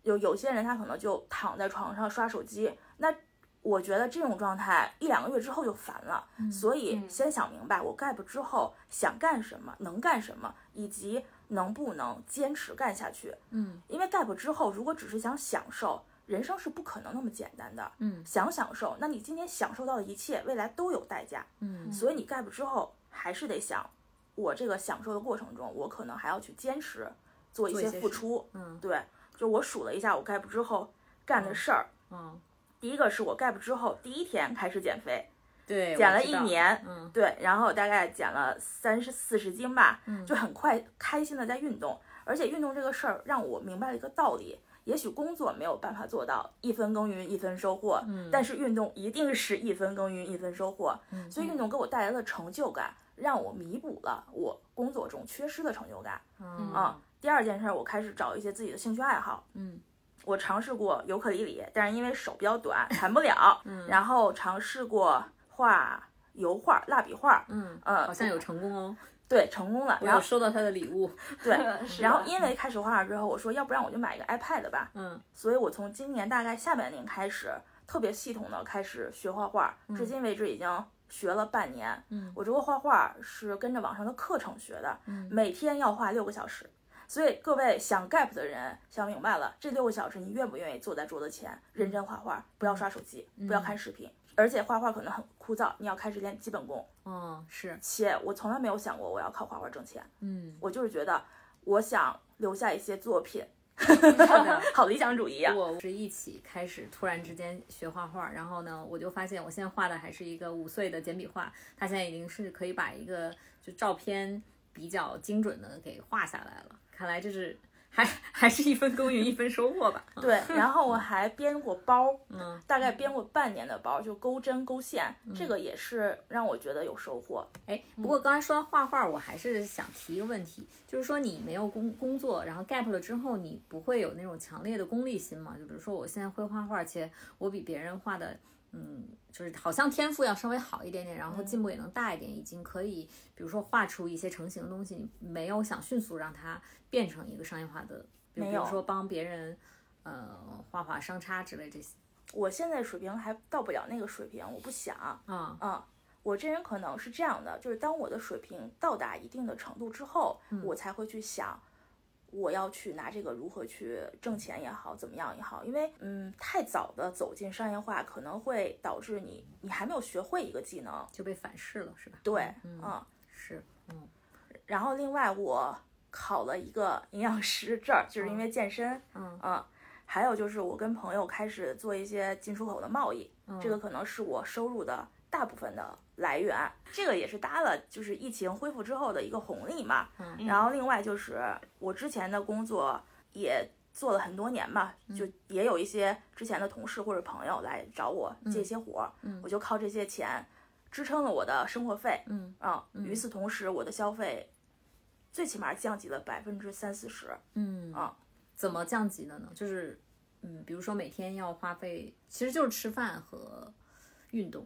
有有些人他可能就躺在床上刷手机，那我觉得这种状态一两个月之后就烦了。所以先想明白我 gap 之后想干什么，能干什么，以及能不能坚持干下去。嗯，因为 gap 之后，如果只是想享受。人生是不可能那么简单的，嗯，想享受，那你今天享受到的一切，未来都有代价，嗯，所以你 gap 之后还是得想我这个享受的过程中，我可能还要去坚持做一些付出。嗯对，就我数了一下我 gap 之后干的事儿，嗯，第一个是我 gap 之后第一天开始减肥，对，减了一年，嗯对，然后大概减了三十四十斤吧，嗯就很快开心的在运动，而且运动这个事儿让我明白了一个道理。也许工作没有办法做到一分耕耘一分收获，嗯但是运动一定是一分耕耘一分收获。嗯所以运动给我带来的成就感，让我弥补了我工作中缺失的成就感。嗯啊，第二件事，我开始找一些自己的兴趣爱好。嗯我尝试过尤克里里，但是因为手比较短，弹不了。嗯然后尝试过画油画、蜡笔画，嗯，嗯，好像有成功哦，对成功了。然后收到他的礼物，对，然后因为开始画画之后，我说要不然我就买一个 iPad 吧。嗯所以我从今年大概下半年开始，特别系统的开始学画画，至今为止已经学了半年。嗯我这个画画是跟着网上的课程学的，嗯每天要画六个小时。所以各位想 gap 的人想明白了，这六个小时你愿不愿意坐在桌子前认真画画，不要刷手机，不要看视频，而且画画可能很枯燥，你要开始练基本功。嗯是，且我从来没有想过我要靠画画挣钱，嗯，我就是觉得我想留下一些作品。好理想主义啊！我是一起开始，突然之间学画画，然后呢，我就发现我现在画的还是一个五岁的简笔画，他现在已经是可以把一个就照片比较精准的给画下来了。看来这是还 还是一分耕耘一分收获吧。对，然后我还编过包，嗯，大概编过半年的包，就钩针钩线，这个也是让我觉得有收获。哎，不过刚才说到画画，我还是想提一个问题，就是说你没有工工作，然后 gap 了之后，你不会有那种强烈的功利心吗？就比如说我现在会画画，且我比别人画的，嗯，就是好像天赋要稍微好一点点，然后进步也能大一点，已经可以，比如说画出一些成型的东西，你没有想迅速让它变成一个商业化的，比如说帮别人，呃，画画商差之类这些我现在水平还到不了那个水平，我不想。啊，嗯，我这人可能是这样的，就是当我的水平到达一定的程度之后，我才会去想。我要去拿这个如何去挣钱也好，怎么样也好，因为嗯，太早的走进商业化可能会导致你你还没有学会一个技能，就被反噬了，是吧？对，嗯，嗯，是，嗯。然后另外我考了一个营养师证儿，就是因为健身，嗯还有就是我跟朋友开始做一些进出口的贸易，嗯这个可能是我收入的大部分的来源，这个也是搭了就是疫情恢复之后的一个红利嘛。嗯然后另外就是我之前的工作也做了很多年嘛，嗯就也有一些之前的同事或者朋友来找我借一些活儿，嗯我就靠这些钱支撑了我的生活费。嗯啊、与此同时，我的消费最起码降级了百分之三四十。嗯啊，怎么降级的呢？就是嗯，比如说每天要花费，其实就是吃饭和运动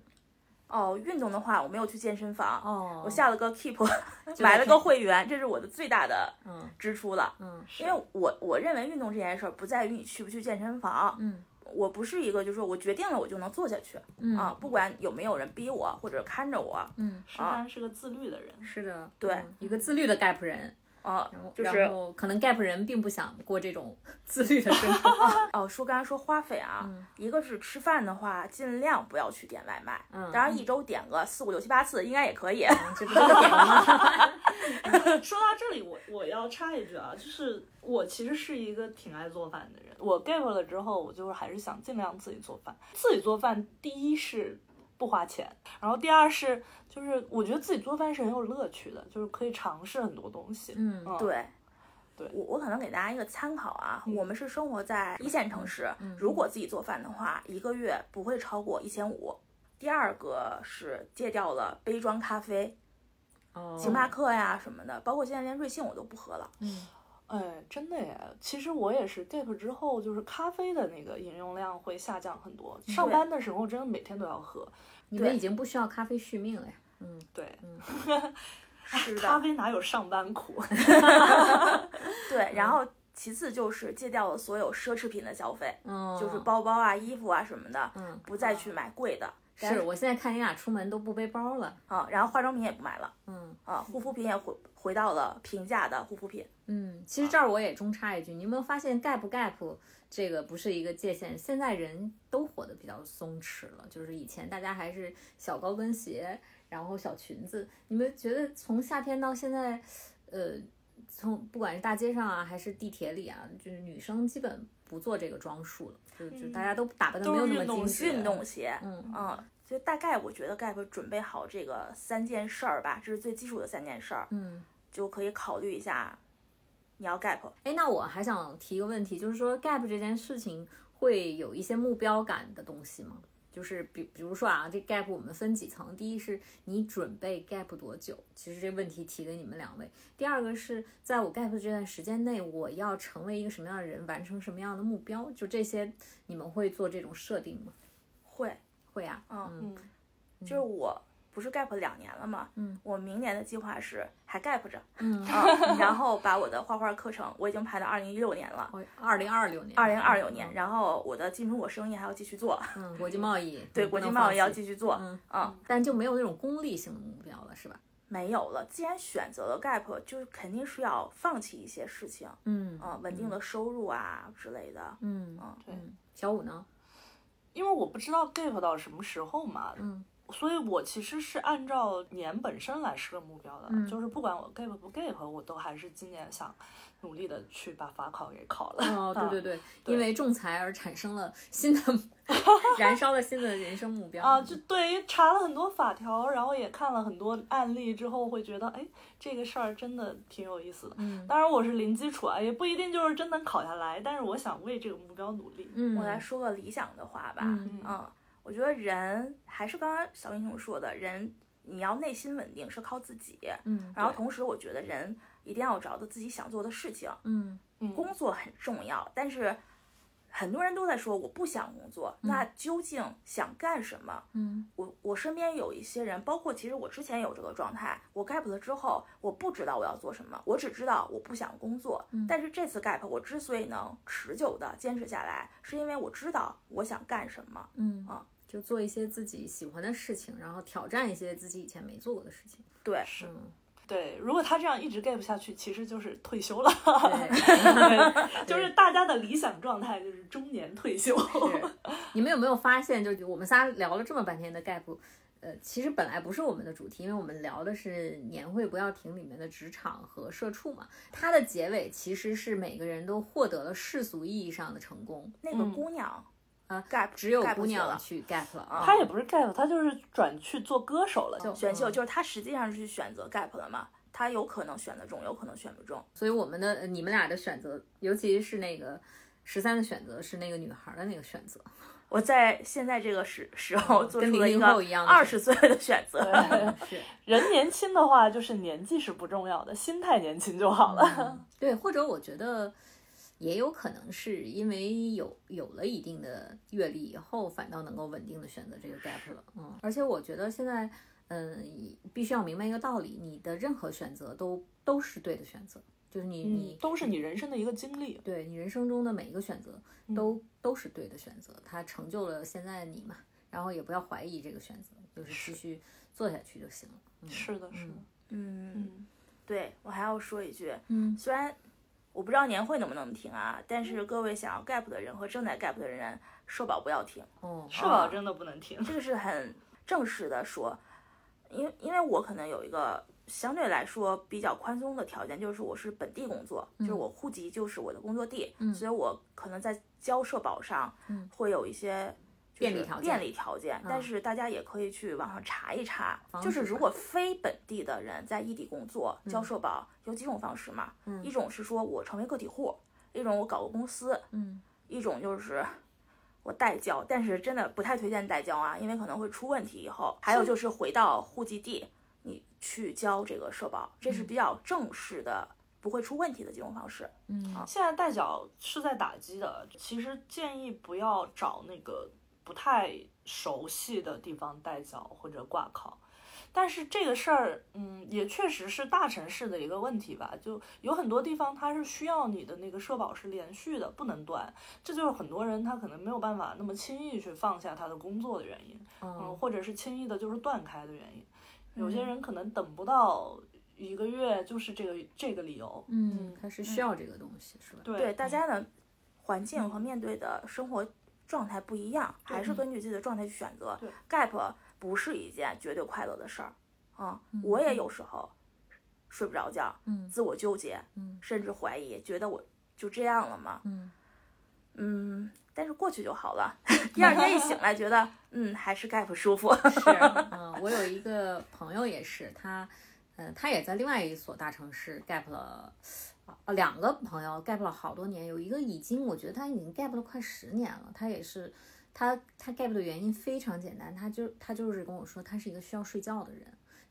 哦，运动的话，我没有去健身房，哦我下了个 Keep，买了个会员，这是我的最大的嗯支出了。嗯因为我我认为运动这件事儿不在于你去不去健身房，嗯我不是一个就是说我决定了我就能做下去、嗯啊，不管有没有人逼我或者看着我，嗯，石山是个自律的人，是的，对嗯一个自律的 gap 人，啊，然后就是可能 gap 人并不想过这种 自律的生活，哦，说刚才说花费啊，一个是吃饭的话，尽量不要去点外卖，嗯当然一周点个四五六七八次应该也可以。这不就是点了吗？说到这里，我我要插一句啊，就是我其实是一个挺爱做饭的人。我 gap 了之后，我就是还是想尽量自己做饭。自己做饭，第一是不花钱，然后第二是就是我觉得自己做饭是很有乐趣的，就是可以尝试很多东西。嗯对，对我我可能给大家一个参考啊，我们是生活在一线城市，如果自己做饭的话，一个月不会超过一千五。第二个是戒掉了杯装咖啡，哦，星巴克呀什么的，包括现在连瑞幸我都不喝了。哎，真的耶！其实我也是 gap 之后，就是咖啡的那个饮用量会下降很多。上班的时候真的每天都要喝。你们已经不需要咖啡续命了呀。嗯对，是的，咖啡哪有上班苦？对，然后其次就是戒掉了所有奢侈品的消费，嗯，就是包包啊、衣服啊什么的，嗯不再去买贵的。但是我现在看你俩出门都不背包了。啊，然后化妆品也不买了，嗯啊，护肤品也回回到了平价的护肤品。嗯，其实这儿我也中插一句，你有没有发现 gap 不 gap 这个不是一个界限？现在人都活得比较松弛了，就是以前大家还是小高跟鞋，然后小裙子，你们觉得从夏天到现在，呃，从不管是大街上啊，还是地铁里啊，就是女生基本不做这个装束了，就就大家都打扮的没有那么精致。运动鞋，嗯嗯，就大概我觉得 Gap 准备好这个三件事儿吧，这是最基础的三件事儿，嗯，就可以考虑一下你要 Gap。哎，那我还想提一个问题，就是说 Gap 这件事情会有一些目标感的东西吗？就是比比如说啊，这 gap 我们分几层，第一是你准备 gap 多久，其实这问题提给你们两位。第二个是在我 gap 这段时间内，我要成为一个什么样的人，完成什么样的目标，就这些，你们会做这种设定吗？会，会啊，嗯，就是我。不是 gap 两年了嘛？嗯，我明年的计划是还 gap 着，嗯啊，然后把我的画画课程我已经排到二零一六年了，二零二六年，二零二六年，然后我的进出口生意还要继续做，嗯，国际贸易，对，国际贸易要继续做，嗯嗯，但就没有那种功利性的目标了，是吧？没有了，既然选择了 gap，就是肯定是要放弃一些事情，嗯，啊，稳定的收入啊之类的，嗯嗯，对，小五呢？因为我不知道 gap 到什么时候嘛，所以我其实是按照年本身来设目标的，嗯、就是不管我 gap 不 gap，我都还是今年想努力的去把法考给考了。哦，对对对，对因为仲裁而产生了新的 燃烧了新的人生目标啊，就对，查了很多法条，然后也看了很多案例之后，会觉得哎，这个事儿真的挺有意思的。嗯，当然我是零基础啊，也不一定就是真能考下来，但是我想为这个目标努力。嗯，我来说个理想的话吧，嗯嗯。我觉得人还是刚刚小英雄说的，人你要内心稳定是靠自己，嗯，然后同时我觉得人一定要找到自己想做的事情，嗯嗯，工作很重要，但是很多人都在说我不想工作，那究竟想干什么？嗯，我我身边有一些人，包括其实我之前有这个状态，我 gap 了之后，我不知道我要做什么，我只知道我不想工作，但是这次 gap 我之所以能持久的坚持下来，是因为我知道我想干什么，嗯啊。就做一些自己喜欢的事情，然后挑战一些自己以前没做过的事情。对，是，嗯，对。如果他这样一直 gap 下去，其实就是退休了。对，就是大家的理想状态就是中年退休。你们有没有发现，就我们仨聊了这么半天的 gap，呃，其实本来不是我们的主题，因为我们聊的是年会不要停里面的职场和社畜嘛。它的结尾其实是每个人都获得了世俗意义上的成功。那个姑娘。啊，gap 只有姑娘去 gap 了，她也不是 gap，她就是转去做歌手了，就选秀，就是她实际上是去选择 gap 了嘛，她有可能选得中，有可能选不中。所以我们的你们俩的选择，尤其是那个十三的选择，是那个女孩的那个选择。我在现在这个时时候做出了一个二十岁的选择。是人年轻的话，就是年纪是不重要的，心态年轻就好了。嗯、对，或者我觉得。也有可能是因为有有了一定的阅历以后，反倒能够稳定的选择这个 gap 了。嗯，而且我觉得现在，嗯，必须要明白一个道理：你的任何选择都都是对的选择，就是你你都是你人生的一个经历。对你人生中的每一个选择都都是对的选择，它成就了现在的你嘛。然后也不要怀疑这个选择，就是继续做下去就行了。是的，是的。嗯，对我还要说一句，嗯，虽然。我不知道年会能不能停啊，但是各位想要 gap 的人和正在 gap 的人，社保不要停。哦，社保真的不能停，这个是很正式的说，因为因为我可能有一个相对来说比较宽松的条件，就是我是本地工作，就是我户籍就是我的工作地，所以我可能在交社保上会有一些。便利条件，便利条件，但是大家也可以去网上查一查，就是如果非本地的人在异地工作交社保有几种方式嘛？一种是说我成为个体户，一种我搞个公司，嗯，一种就是我代交，但是真的不太推荐代交啊，因为可能会出问题。以后还有就是回到户籍地，你去交这个社保，这是比较正式的，不会出问题的几种方式。嗯，现在代缴是在打击的，其实建议不要找那个。不太熟悉的地方代缴或者挂靠，但是这个事儿，嗯，也确实是大城市的一个问题吧。就有很多地方它是需要你的那个社保是连续的，不能断。这就是很多人他可能没有办法那么轻易去放下他的工作的原因，嗯，或者是轻易的就是断开的原因。有些人可能等不到一个月，就是这个这个理由。嗯，他是需要这个东西，是吧？对，大家的环境和面对的生活。状态不一样，还是根据自己的状态去选择。gap 不是一件绝对快乐的事儿。啊，我也有时候睡不着觉，嗯自我纠结，嗯甚至怀疑，觉得我就这样了吗？嗯嗯，但是过去就好了。第二天一醒来，觉得嗯还是 gap 舒服。是，嗯，我有一个朋友也是，他，呃，他也在另外一所大城市 gap 了，啊，两个朋友 gap 了好多年，有一个已经，我觉得他已经 gap 了快十年了，他也是，他他 gap 的原因非常简单，他就他就是跟我说，他是一个需要睡觉的人。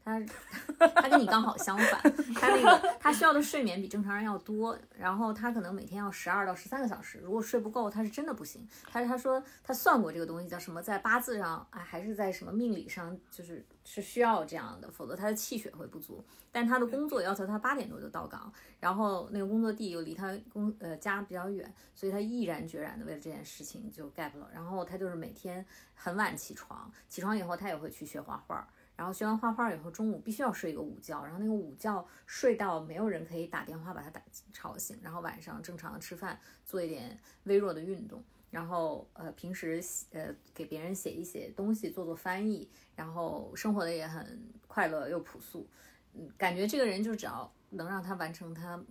他他跟你刚好相反，他那个他需要的睡眠比正常人要多，然后他可能每天要十二到十三个小时，如果睡不够，他是真的不行。他他说他算过这个东西叫什么，在八字上啊还是在什么命理上，就是是需要这样的，否则他的气血会不足。但他的工作要求他八点多就到岗，然后那个工作地又离他工呃家比较远，所以他毅然决然的为了这件事情就 gap 了。然后他就是每天很晚起床，起床以后他也会去学画画。然后学完画画以后，中午必须要睡一个午觉，然后那个午觉睡到没有人可以打电话把他打吵醒，然后晚上正常的吃饭，做一点微弱的运动，然后呃平时呃给别人写一写东西，做做翻译，然后生活的也很快乐又朴素，嗯，感觉这个人就只要能让他完成他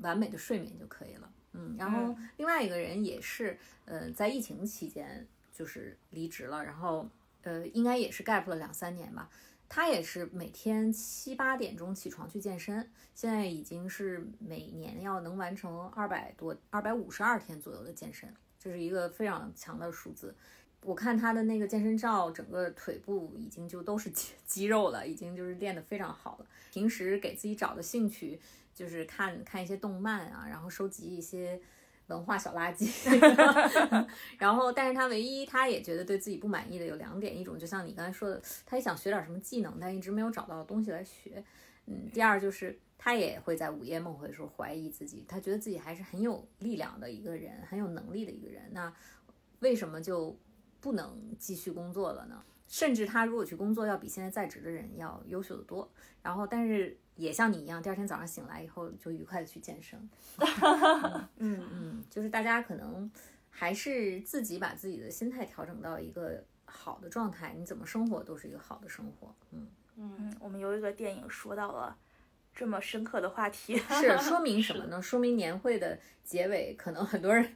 完美的睡眠就可以了，嗯，然后另外一个人也是呃在疫情期间就是离职了，然后。呃，应该也是 gap 了两三年吧。他也是每天七八点钟起床去健身，现在已经是每年要能完成二百多、二百五十二天左右的健身，这是一个非常强的数字。我看他的那个健身照，整个腿部已经就都是 肌肌肉了，已经就是练得非常好了。平时给自己找的兴趣就是看看一些动漫啊，然后收集一些。文化小垃圾，然后，但是他唯一他也觉得对自己不满意的有两点，一种就像你刚才说的，他也想学点什么技能，但一直没有找到东西来学。嗯，第二就是他也会在午夜梦回的时候怀疑自己，他觉得自己还是很有力量的一个人，很有能力的一个人，那为什么就不能继续工作了呢？甚至他如果去工作，要比现在在职的人要优秀的多。然后，但是也像你一样，第二天早上醒来以后就愉快的去健身。嗯嗯，就是大家可能还是自己把自己的心态调整到一个好的状态，你怎么生活都是一个好的生活。嗯嗯，我们有一个电影说到了这么深刻的话题，是 说明什么呢？说明年会的结尾可能很多人。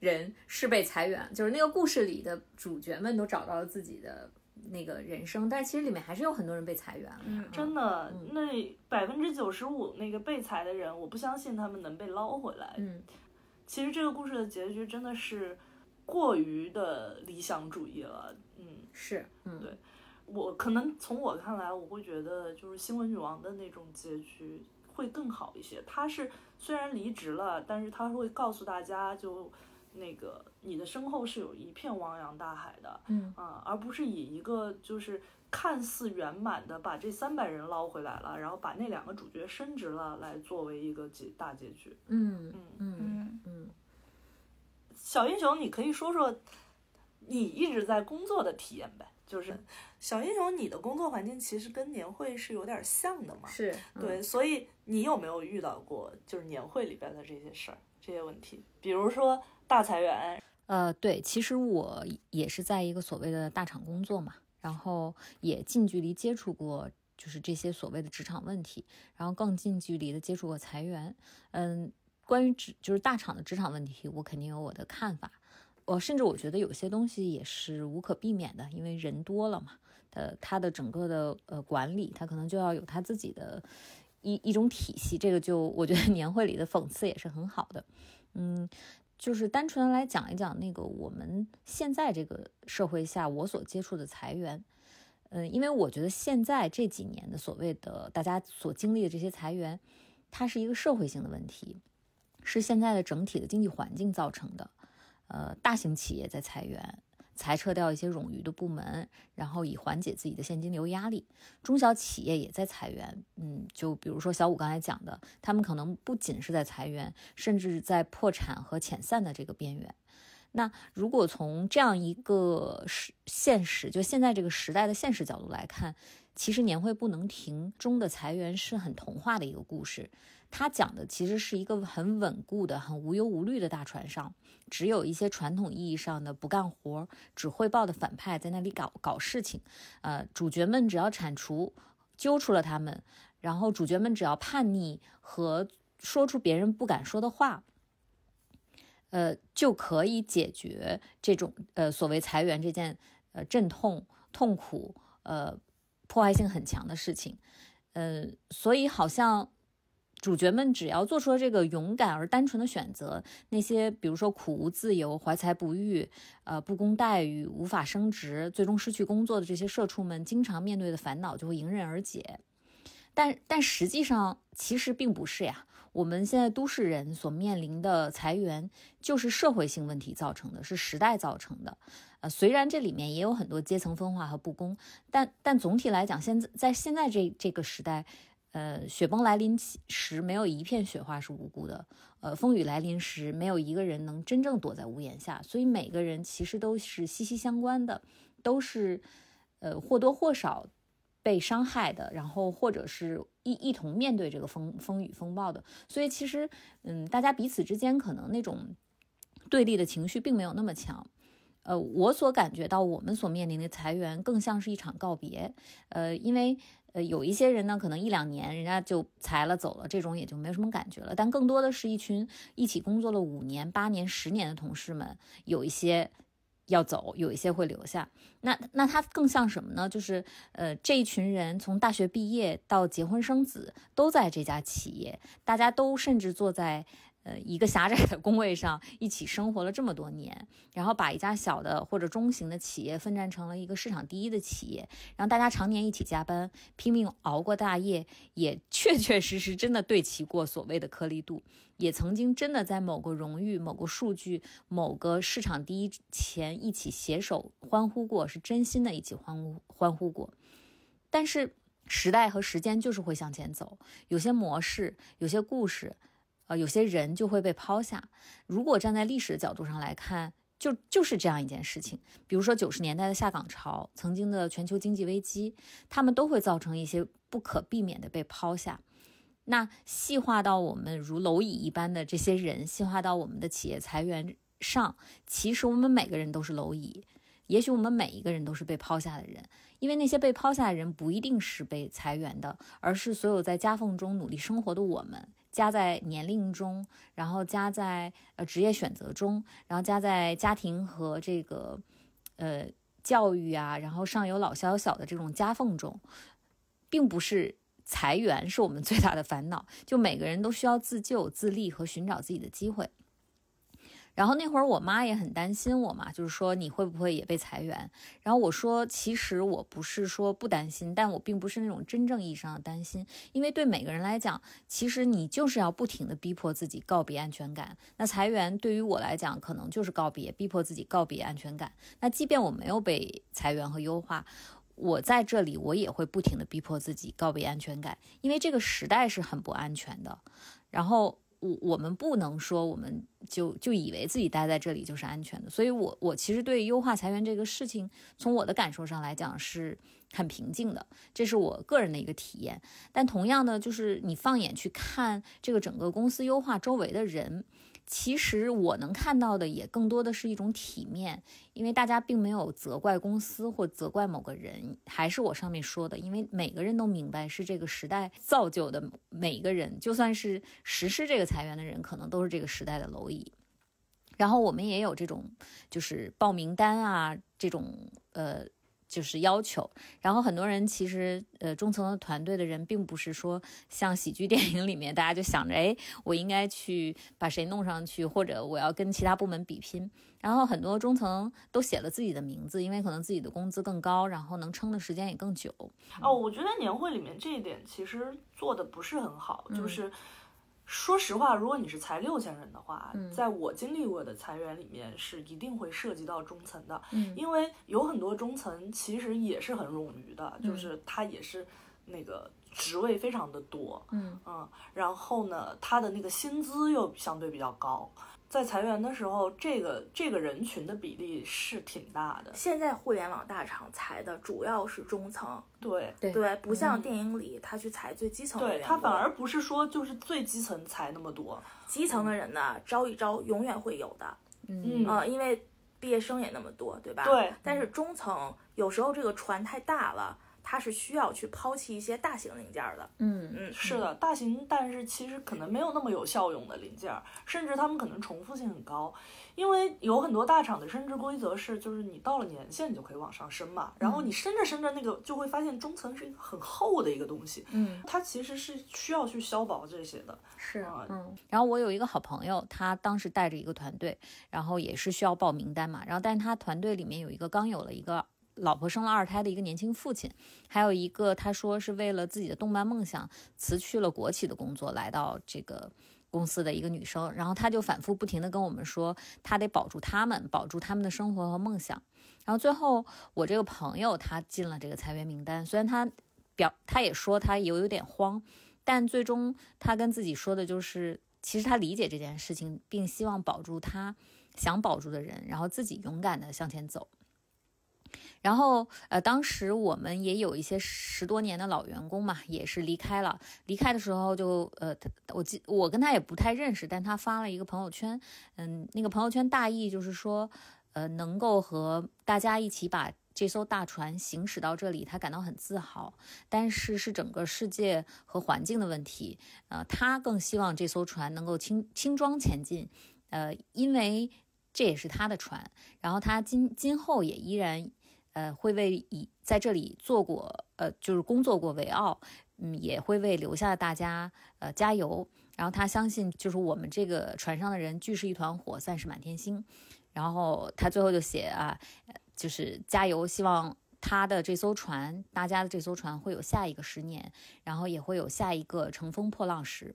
人是被裁员，就是那个故事里的主角们都找到了自己的那个人生，但是其实里面还是有很多人被裁员了。嗯，真的，那百分之九十五那个被裁的人，我不相信他们能被捞回来。嗯，其实这个故事的结局真的是过于的理想主义了。嗯，是，嗯，对我可能从我看来，我会觉得就是新闻女王的那种结局会更好一些。她是虽然离职了，但是她会告诉大家就。那个，你的身后是有一片汪洋大海的，嗯啊，而不是以一个就是看似圆满的把这三百人捞回来了，然后把那两个主角升职了来作为一个结大结局。嗯嗯嗯嗯。小英雄，你可以说说你一直在工作的体验呗？就是小英雄，你的工作环境其实跟年会是有点像的嘛？是对，所以你有没有遇到过就是年会里边的这些事儿、这些问题？比如说。大裁员，呃，对，其实我也是在一个所谓的大厂工作嘛，然后也近距离接触过，就是这些所谓的职场问题，然后更近距离的接触过裁员。嗯，关于职就是大厂的职场问题，我肯定有我的看法。我甚至我觉得有些东西也是无可避免的，因为人多了嘛，呃，他的整个的呃管理，他可能就要有他自己的一一种体系。这个就我觉得年会里的讽刺也是很好的，嗯。就是单纯来讲一讲那个我们现在这个社会下我所接触的裁员，嗯，因为我觉得现在这几年的所谓的大家所经历的这些裁员，它是一个社会性的问题，是现在的整体的经济环境造成的，呃，大型企业在裁员。裁撤掉一些冗余的部门，然后以缓解自己的现金流压力。中小企业也在裁员，嗯，就比如说小五刚才讲的，他们可能不仅是在裁员，甚至在破产和遣散的这个边缘。那如果从这样一个实现实，就现在这个时代的现实角度来看，其实年会不能停中的裁员是很童话的一个故事。他讲的其实是一个很稳固的、很无忧无虑的大船上，只有一些传统意义上的不干活、只汇报的反派在那里搞搞事情。呃，主角们只要铲除揪出了他们，然后主角们只要叛逆和说出别人不敢说的话，呃，就可以解决这种呃所谓裁员这件呃阵痛、痛苦、呃破坏性很强的事情。呃，所以好像主角们只要做出了这个勇敢而单纯的选择，那些比如说苦无自由、怀才不遇、呃不公待遇、无法升职、最终失去工作的这些社畜们，经常面对的烦恼就会迎刃而解。但但实际上，其实并不是呀。我们现在都市人所面临的裁员，就是社会性问题造成的，是时代造成的。呃，虽然这里面也有很多阶层分化和不公，但但总体来讲，现在在现在这这个时代，呃，雪崩来临时，没有一片雪花是无辜的；呃，风雨来临时，没有一个人能真正躲在屋檐下。所以每个人其实都是息息相关的，都是呃或多或少。被伤害的，然后或者是一一同面对这个风风雨风暴的，所以其实，嗯，大家彼此之间可能那种对立的情绪并没有那么强。呃，我所感觉到我们所面临的裁员更像是一场告别。呃，因为呃有一些人呢，可能一两年人家就裁了走了，这种也就没什么感觉了。但更多的是一群一起工作了五年、八年、十年的同事们，有一些。要走，有一些会留下。那那他更像什么呢？就是呃，这一群人从大学毕业到结婚生子，都在这家企业，大家都甚至坐在。呃，一个狭窄的工位上一起生活了这么多年，然后把一家小的或者中型的企业奋战成了一个市场第一的企业，然后大家常年一起加班，拼命熬过大夜，也 确确实实真的对齐过所谓的颗粒度，也曾经真的在某个荣誉、某个数据、某个市场第一前一起携手欢呼过，是真心的一起欢呼欢呼过。但是时代和时间就是会向前走，有些模式，有些故事。呃，有些人就会被抛下。如果站在历史的角度上来看，就就是这样一件事情。比如说九十年代的下岗潮，曾经的全球经济危机，他们都会造成一些不可避免的被抛下。那细化到我们如蝼蚁一般的这些人，细化到我们的企业裁员上，其实我们每个人都是蝼蚁。也许我们每一个人都是被抛下的人，因为那些被抛下的人不一定是被裁员的，而是所有在夹缝中努力生活的我们。加在年龄中，然后加在呃职业选择中，然后加在家庭和这个呃教育啊，然后上有老下有小的这种夹缝中，并不是裁员是我们最大的烦恼，就每个人都需要自救、自立和寻找自己的机会。然后那会儿我妈也很担心我嘛，就是说你会不会也被裁员？然后我说其实我不是说不担心，但我并不是那种真正意义上的担心，因为对每个人来讲，其实你就是要不停的逼迫自己告别安全感。那裁员对于我来讲，可能就是告别，逼迫自己告别安全感。那即便我没有被裁员和优化，我在这里我也会不停的逼迫自己告别安全感，因为这个时代是很不安全的。然后。我我们不能说我们就就以为自己待在这里就是安全的，所以我我其实对优化裁员这个事情，从我的感受上来讲是很平静的，这是我个人的一个体验。但同样呢，就是你放眼去看这个整个公司优化周围的人。其实我能看到的也更多的是一种体面，因为大家并没有责怪公司或责怪某个人，还是我上面说的，因为每个人都明白是这个时代造就的每个人，就算是实施这个裁员的人，可能都是这个时代的蝼蚁。然后我们也有这种就是报名单啊，这种呃。就是要求，然后很多人其实，呃，中层的团队的人并不是说像喜剧电影里面，大家就想着，哎，我应该去把谁弄上去，或者我要跟其他部门比拼。然后很多中层都写了自己的名字，因为可能自己的工资更高，然后能撑的时间也更久。哦，我觉得年会里面这一点其实做的不是很好，就是。说实话，如果你是裁六千人的话，在我经历过的裁员里面是一定会涉及到中层的，因为有很多中层其实也是很冗余的，就是他也是那个职位非常的多，嗯嗯，然后呢，他的那个薪资又相对比较高。在裁员的时候，这个这个人群的比例是挺大的。现在互联网大厂裁的主要是中层，对对，不像电影里他去裁最基层的人。对他反而不是说就是最基层裁那么多，基层的人呢招一招永远会有的，嗯啊，因为毕业生也那么多，对吧？对。但是中层有时候这个船太大了。它是需要去抛弃一些大型零件的。嗯嗯，是的，大型但是其实可能没有那么有效用的零件，甚至他们可能重复性很高，因为有很多大厂的升职规则是，就是你到了年限你就可以往上升嘛，然后你升着升着那个就会发现中层是一个很厚的一个东西，嗯，它其实是需要去消薄这些的。是啊嗯。然后我有一个好朋友，他当时带着一个团队，然后也是需要报名单嘛，然后但是他团队里面有一个刚有了一个。老婆生了二胎的一个年轻父亲，还有一个他说是为了自己的动漫梦想辞去了国企的工作，来到这个公司的一个女生，然后他就反复不停的跟我们说，他得保住他们，保住他们的生活和梦想。然后最后我这个朋友他进了这个裁员名单，虽然他表他也说他有有点慌，但最终他跟自己说的就是，其实他理解这件事情，并希望保住他想保住的人，然后自己勇敢的向前走。然后，呃，当时我们也有一些十多年的老员工嘛，也是离开了。离开的时候就，呃，我记我跟他也不太认识，但他发了一个朋友圈，嗯，那个朋友圈大意就是说，呃，能够和大家一起把这艘大船行驶到这里，他感到很自豪。但是是整个世界和环境的问题，呃，他更希望这艘船能够轻轻装前进，呃，因为这也是他的船，然后他今今后也依然。呃，会为以在这里做过，呃，就是工作过为傲，嗯，也会为留下的大家呃加油。然后他相信，就是我们这个船上的人聚是一团火，散是满天星。然后他最后就写啊，就是加油，希望他的这艘船，大家的这艘船会有下一个十年，然后也会有下一个乘风破浪时。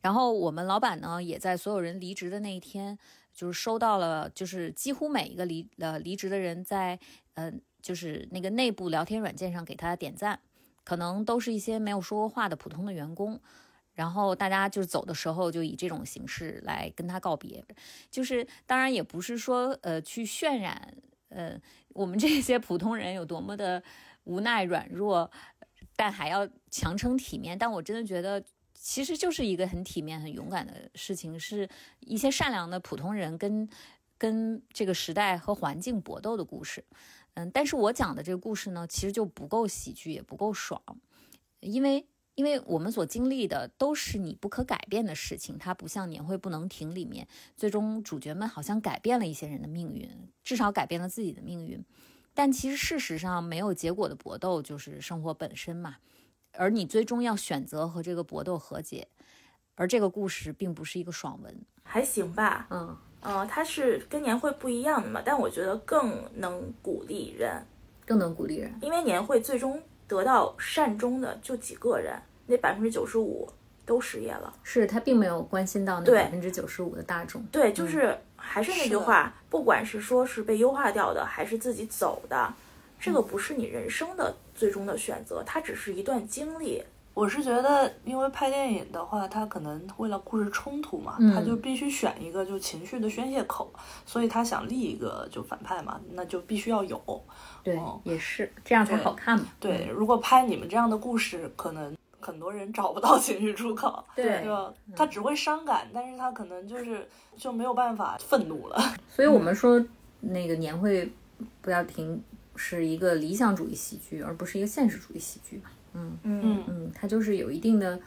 然后我们老板呢，也在所有人离职的那一天。就是收到了，就是几乎每一个离呃离职的人在呃就是那个内部聊天软件上给他点赞，可能都是一些没有说过话的普通的员工，然后大家就是走的时候就以这种形式来跟他告别，就是当然也不是说呃去渲染呃我们这些普通人有多么的无奈软弱，但还要强撑体面，但我真的觉得。其实就是一个很体面、很勇敢的事情，是一些善良的普通人跟跟这个时代和环境搏斗的故事。嗯，但是我讲的这个故事呢，其实就不够喜剧，也不够爽，因为因为我们所经历的都是你不可改变的事情，它不像年会不能停里面，最终主角们好像改变了一些人的命运，至少改变了自己的命运。但其实事实上，没有结果的搏斗就是生活本身嘛。而你最终要选择和这个搏斗和解，而这个故事并不是一个爽文，还行吧，嗯。嗯，它是跟年会不一样的嘛，但我觉得更能鼓励人，更能鼓励人，因为年会最终得到善终的就几个人，那百分之九十五都失业了，是他并没有关心到那百分之九十五的大众，对，就是还是那句话，不管是说是被优化掉的，还是自己走的，这个不是你人生的最终的选择，它只是一段经历。我是觉得，因为拍电影的话，他可能为了故事冲突嘛，嗯他就必须选一个就情绪的宣泄口，所以他想立一个就反派嘛，那就必须要有。对哦，也是这样才好看嘛，对，如果拍你们这样的故事，可能很多人找不到 情绪出口，对对吧？他只会伤感，但是他可能就是就没有办法愤怒了。所以我们说那个年会不要停是一个理想主义喜剧，而不是一个现实主义喜剧，嗯嗯，嗯，它就是有一定的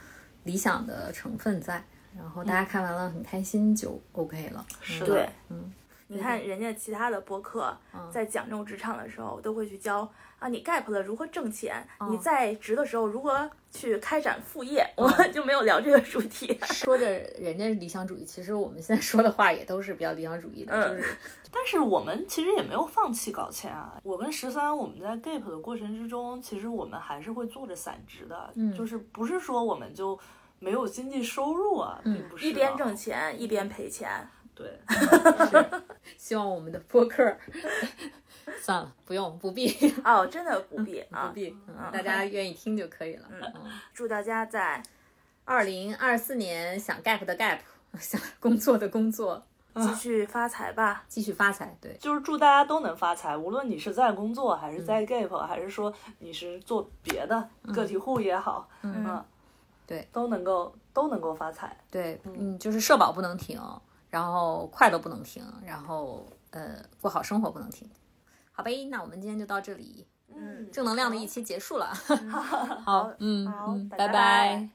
理想的成分在，然后大家看完了很开心就 OK 了，是的对，嗯，你看人家其他的播客在讲这种职场的时候，都会去教啊，你 gap 了如何挣钱，你在职的时候如何去开展副业，我们就没有聊这个主题。说着人家是理想主义，其实我们现在说的话也都是比较理想主义的，嗯就是但是我们其实也没有放弃搞钱啊。我跟十三，我们在 gap 的过程之中，其实我们还是会做着散职的，嗯就是不是说我们就没有经济收入啊，并不是、一边挣，钱一边赔钱，对，希望我们的播客，算了，不用不必 哦，真的不必啊不。必，嗯大家愿意听就可以了。嗯，祝大家在二零二四年想 gap 的 gap，想工作的工作，继续发财吧。继续发财。对，就是祝大家都能发财，无论你是在工作，还是嗯在 gap，、还是说你是做别的个体户也好，嗯，对，都能够都能够发财。对，嗯，就是社保不能停，然后快乐不能停，然后呃，过好生活不能停。好呗，那我们今天就到这里。嗯，正能量的一期结束了。好，嗯好拜拜